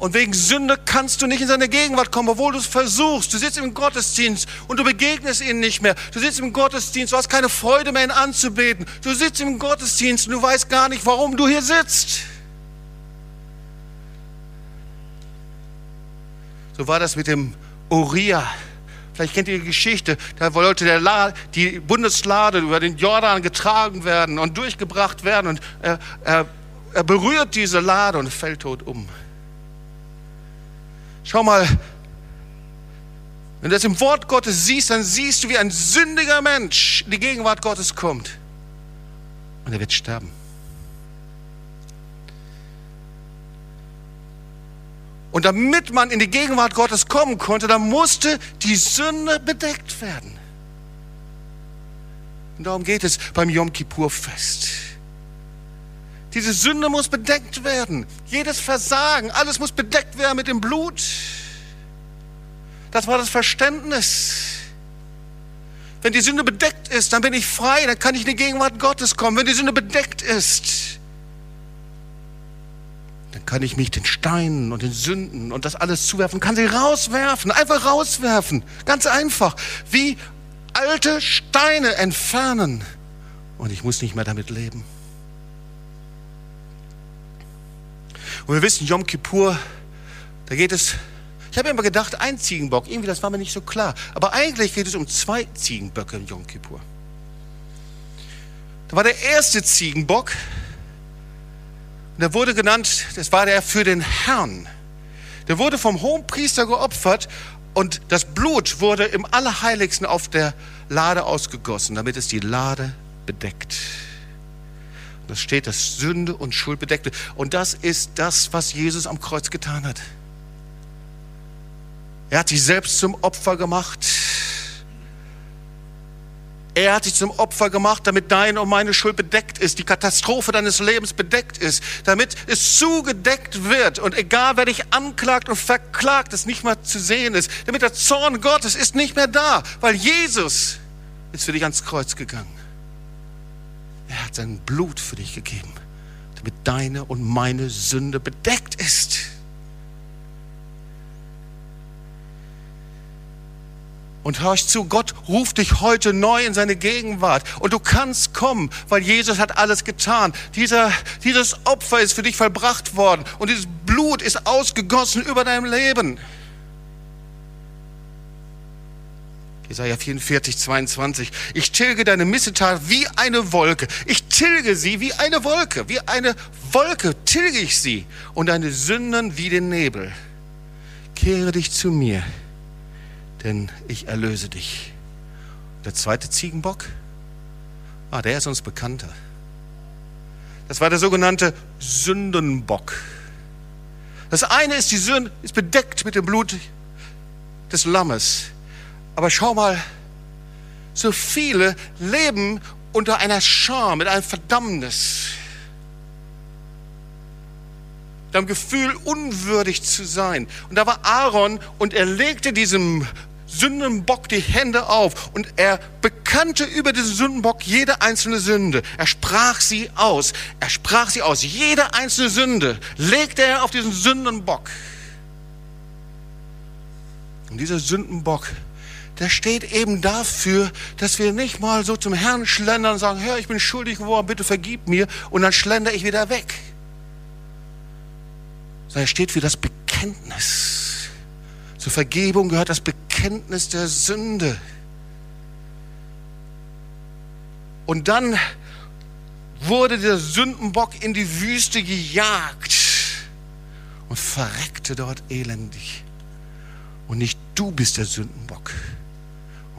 Und wegen Sünde kannst du nicht in seine Gegenwart kommen, obwohl du es versuchst. Du sitzt im Gottesdienst und du begegnest ihn nicht mehr. Du sitzt im Gottesdienst, du hast keine Freude mehr, ihn anzubeten. Du sitzt im Gottesdienst und du weißt gar nicht, warum du hier sitzt. So war das mit dem Uriah. Vielleicht kennt ihr die Geschichte, da wollte der La die Bundeslade über den Jordan getragen werden und durchgebracht werden und er, er, er berührt diese Lade und fällt tot um. Schau mal, wenn du das im Wort Gottes siehst, dann siehst du, wie ein sündiger Mensch in die Gegenwart Gottes kommt und er wird sterben. Und damit man in die Gegenwart Gottes kommen konnte, da musste die Sünde bedeckt werden. Und darum geht es beim Yom Kippur-Fest. Diese Sünde muss bedeckt werden. Jedes Versagen, alles muss bedeckt werden mit dem Blut. Das war das Verständnis. Wenn die Sünde bedeckt ist, dann bin ich frei, dann kann ich in die Gegenwart Gottes kommen. Wenn die Sünde bedeckt ist, dann kann ich mich den Steinen und den Sünden und das alles zuwerfen, kann sie rauswerfen, einfach rauswerfen, ganz einfach, wie alte Steine entfernen und ich muss nicht mehr damit leben. Und wir wissen, Yom Kippur, da geht es, ich habe immer gedacht, ein Ziegenbock, irgendwie das war mir nicht so klar, aber eigentlich geht es um zwei Ziegenböcke in Yom Kippur. Da war der erste Ziegenbock, der wurde genannt, das war der für den Herrn. Der wurde vom Hohenpriester geopfert und das Blut wurde im Allerheiligsten auf der Lade ausgegossen, damit es die Lade bedeckt. Das steht, dass Sünde und Schuld bedeckt wird. Und das ist das, was Jesus am Kreuz getan hat. Er hat sich selbst zum Opfer gemacht er hat sich zum Opfer gemacht, damit deine und meine Schuld bedeckt ist, die Katastrophe deines Lebens bedeckt ist, damit es zugedeckt wird und egal wer dich anklagt und verklagt, es nicht mehr zu sehen ist, damit der Zorn Gottes ist nicht mehr da, weil Jesus ist für dich ans Kreuz gegangen. Hat sein Blut für dich gegeben, damit deine und meine Sünde bedeckt ist. Und hör ich zu, Gott ruft dich heute neu in seine Gegenwart. Und du kannst kommen, weil Jesus hat alles getan. Dieser, dieses Opfer ist für dich vollbracht worden. Und dieses Blut ist ausgegossen über deinem Leben. Jesaja 44, 22. Ich tilge deine Missetat wie eine Wolke. Ich tilge sie wie eine Wolke. Wie eine Wolke tilge ich sie. Und deine Sünden wie den Nebel. Kehre dich zu mir denn ich erlöse dich. Der zweite Ziegenbock, ah, der ist uns bekannter. Das war der sogenannte Sündenbock. Das eine ist, die Sünde ist bedeckt mit dem Blut des Lammes. Aber schau mal, so viele leben unter einer Scham, mit einem Verdammnis. Dem Gefühl, unwürdig zu sein. Und da war Aaron und er legte diesem Sündenbock die Hände auf und er bekannte über diesen Sündenbock jede einzelne Sünde. Er sprach sie aus. Er sprach sie aus. Jede einzelne Sünde legte er auf diesen Sündenbock. Und dieser Sündenbock, der steht eben dafür, dass wir nicht mal so zum Herrn schlendern und sagen, Herr, ich bin schuldig geworden, bitte vergib mir und dann schlender ich wieder weg. Sondern er steht für das Bekenntnis. Zur Vergebung gehört das Bekenntnis der Sünde. Und dann wurde der Sündenbock in die Wüste gejagt und verreckte dort elendig. und nicht du bist der Sündenbock.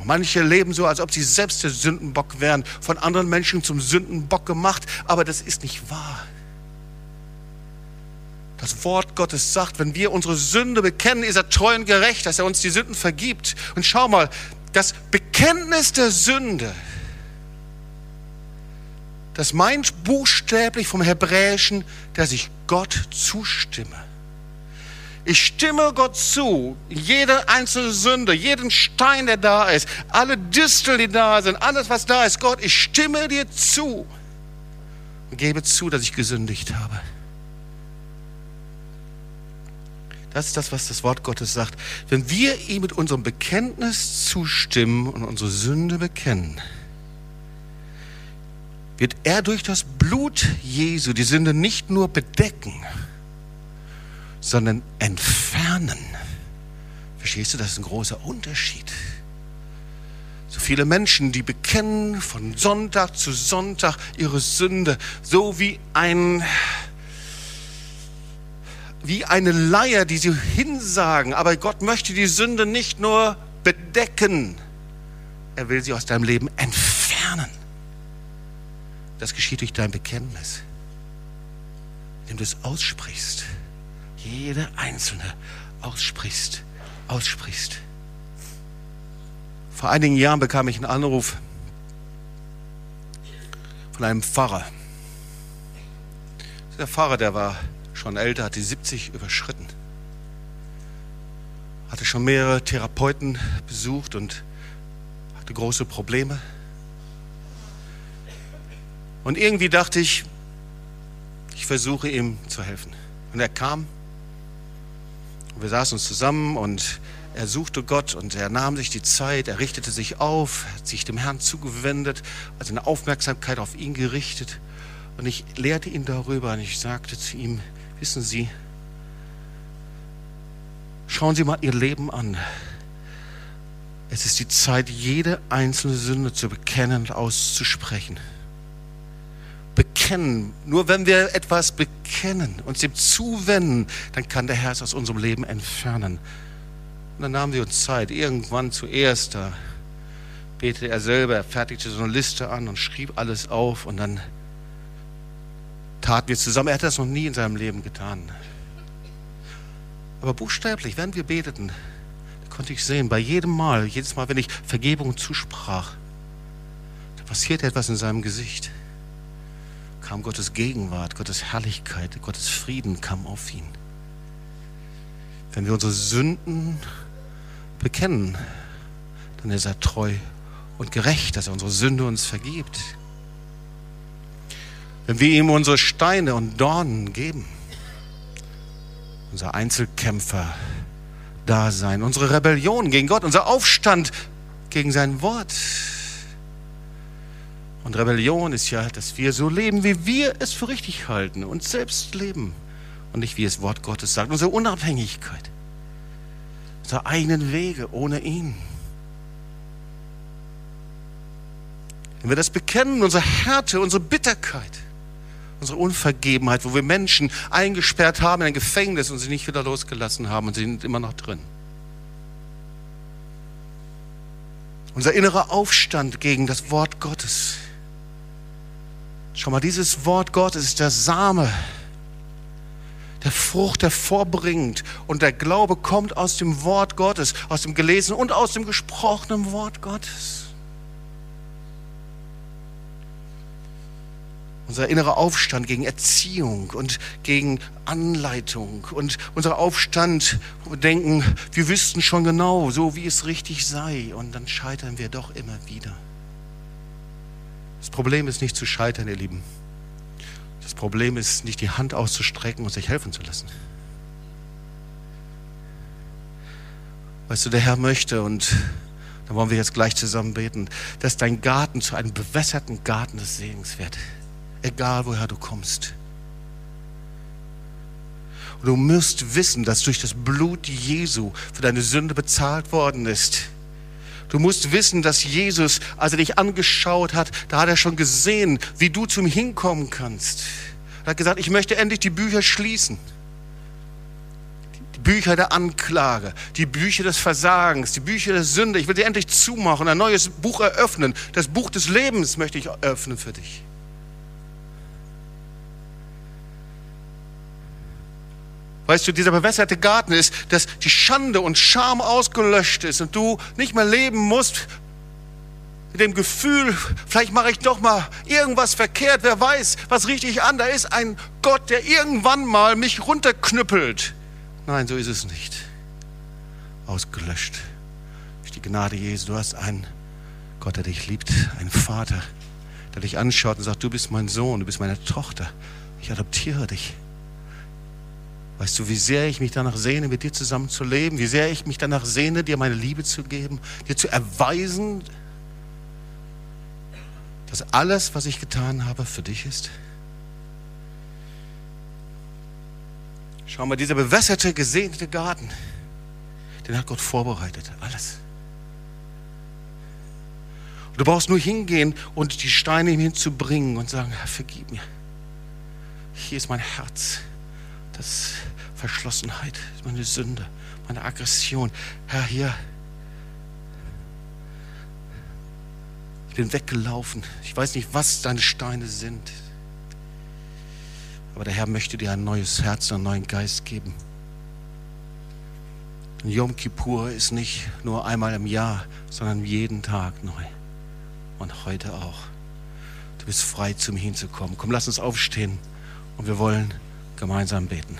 Und manche leben so, als ob sie selbst der Sündenbock wären, von anderen Menschen zum Sündenbock gemacht, aber das ist nicht wahr. Das Wort Gottes sagt, wenn wir unsere Sünde bekennen, ist er treu und gerecht, dass er uns die Sünden vergibt. Und schau mal, das Bekenntnis der Sünde, das meint buchstäblich vom Hebräischen, dass ich Gott zustimme. Ich stimme Gott zu, jede einzelne Sünde, jeden Stein, der da ist, alle Distel, die da sind, alles, was da ist, Gott, ich stimme dir zu und gebe zu, dass ich gesündigt habe. Das ist das, was das Wort Gottes sagt. Wenn wir ihm mit unserem Bekenntnis zustimmen und unsere Sünde bekennen, wird er durch das Blut Jesu die Sünde nicht nur bedecken, sondern entfernen. Verstehst du, das ist ein großer Unterschied. So viele Menschen, die bekennen von Sonntag zu Sonntag ihre Sünde, so wie ein wie eine Leier, die sie hinsagen. Aber Gott möchte die Sünde nicht nur bedecken, er will sie aus deinem Leben entfernen. Das geschieht durch dein Bekenntnis, indem du es aussprichst. Jede einzelne aussprichst, aussprichst. Vor einigen Jahren bekam ich einen Anruf von einem Pfarrer. Der Pfarrer, der war schon älter, hat die 70 überschritten. Hatte schon mehrere Therapeuten besucht und hatte große Probleme. Und irgendwie dachte ich, ich versuche ihm zu helfen. Und er kam, und wir saßen uns zusammen und er suchte Gott und er nahm sich die Zeit, er richtete sich auf, hat sich dem Herrn zugewendet, also eine Aufmerksamkeit auf ihn gerichtet. Und ich lehrte ihn darüber und ich sagte zu ihm, Wissen Sie, schauen Sie mal Ihr Leben an. Es ist die Zeit, jede einzelne Sünde zu bekennen und auszusprechen. Bekennen. Nur wenn wir etwas bekennen, uns dem zuwenden, dann kann der Herr es aus unserem Leben entfernen. Und dann nahmen wir uns Zeit. Irgendwann zuerst, da betete er selber, er fertigte so eine Liste an und schrieb alles auf und dann taten wir zusammen. Er hat das noch nie in seinem Leben getan. Aber buchstäblich, wenn wir beteten, konnte ich sehen, bei jedem Mal, jedes Mal, wenn ich Vergebung zusprach, da passierte etwas in seinem Gesicht. Kam Gottes Gegenwart, Gottes Herrlichkeit, Gottes Frieden kam auf ihn. Wenn wir unsere Sünden bekennen, dann ist er treu und gerecht, dass er unsere Sünde uns vergibt. Wenn wir ihm unsere Steine und Dornen geben, unser Einzelkämpfer Dasein, unsere Rebellion gegen Gott, unser Aufstand gegen sein Wort. Und Rebellion ist ja, dass wir so leben, wie wir es für richtig halten, uns selbst leben und nicht wie es Wort Gottes sagt. Unsere Unabhängigkeit, unsere eigenen Wege ohne ihn. Wenn wir das bekennen, unsere Härte, unsere Bitterkeit, unsere Unvergebenheit, wo wir Menschen eingesperrt haben in ein Gefängnis und sie nicht wieder losgelassen haben und sie sind immer noch drin. Unser innerer Aufstand gegen das Wort Gottes. Schau mal, dieses Wort Gottes ist der Same, der Frucht hervorbringt. Und der Glaube kommt aus dem Wort Gottes, aus dem gelesenen und aus dem gesprochenen Wort Gottes. unser innerer Aufstand gegen Erziehung und gegen Anleitung und unser Aufstand, wo wir denken, wir wüssten schon genau, so wie es richtig sei und dann scheitern wir doch immer wieder. Das Problem ist nicht zu scheitern, ihr Lieben. Das Problem ist nicht die Hand auszustrecken und sich helfen zu lassen. Weißt du, der Herr möchte und da wollen wir jetzt gleich zusammen beten, dass dein Garten zu einem bewässerten Garten des Segens wird egal woher du kommst. Und du musst wissen, dass durch das Blut Jesu für deine Sünde bezahlt worden ist. Du musst wissen, dass Jesus, als er dich angeschaut hat, da hat er schon gesehen, wie du zum hinkommen kannst. Er hat gesagt, ich möchte endlich die Bücher schließen. Die Bücher der Anklage, die Bücher des Versagens, die Bücher der Sünde. Ich will sie endlich zumachen, ein neues Buch eröffnen. Das Buch des Lebens möchte ich öffnen für dich. Weißt du, dieser bewässerte Garten ist, dass die Schande und Scham ausgelöscht ist und du nicht mehr leben musst mit dem Gefühl, vielleicht mache ich doch mal irgendwas verkehrt, wer weiß, was richtig an. Da ist ein Gott, der irgendwann mal mich runterknüppelt. Nein, so ist es nicht. Ausgelöscht. Durch die Gnade Jesu, du hast einen Gott, der dich liebt, einen Vater, der dich anschaut und sagt, du bist mein Sohn, du bist meine Tochter. Ich adoptiere dich. Weißt du, wie sehr ich mich danach sehne, mit dir zusammen zu leben, wie sehr ich mich danach sehne, dir meine Liebe zu geben, dir zu erweisen, dass alles, was ich getan habe, für dich ist? Schau mal, dieser bewässerte, gesegnete Garten, den hat Gott vorbereitet, alles. Du brauchst nur hingehen und die Steine ihm hinzubringen und sagen, Herr, vergib mir. Hier ist mein Herz. Das Verschlossenheit, meine Sünde, meine Aggression. Herr, hier. Ich bin weggelaufen. Ich weiß nicht, was deine Steine sind. Aber der Herr möchte dir ein neues Herz, einen neuen Geist geben. Und Yom Kippur ist nicht nur einmal im Jahr, sondern jeden Tag neu. Und heute auch. Du bist frei, zu mir hinzukommen. Komm, lass uns aufstehen und wir wollen gemeinsam beten.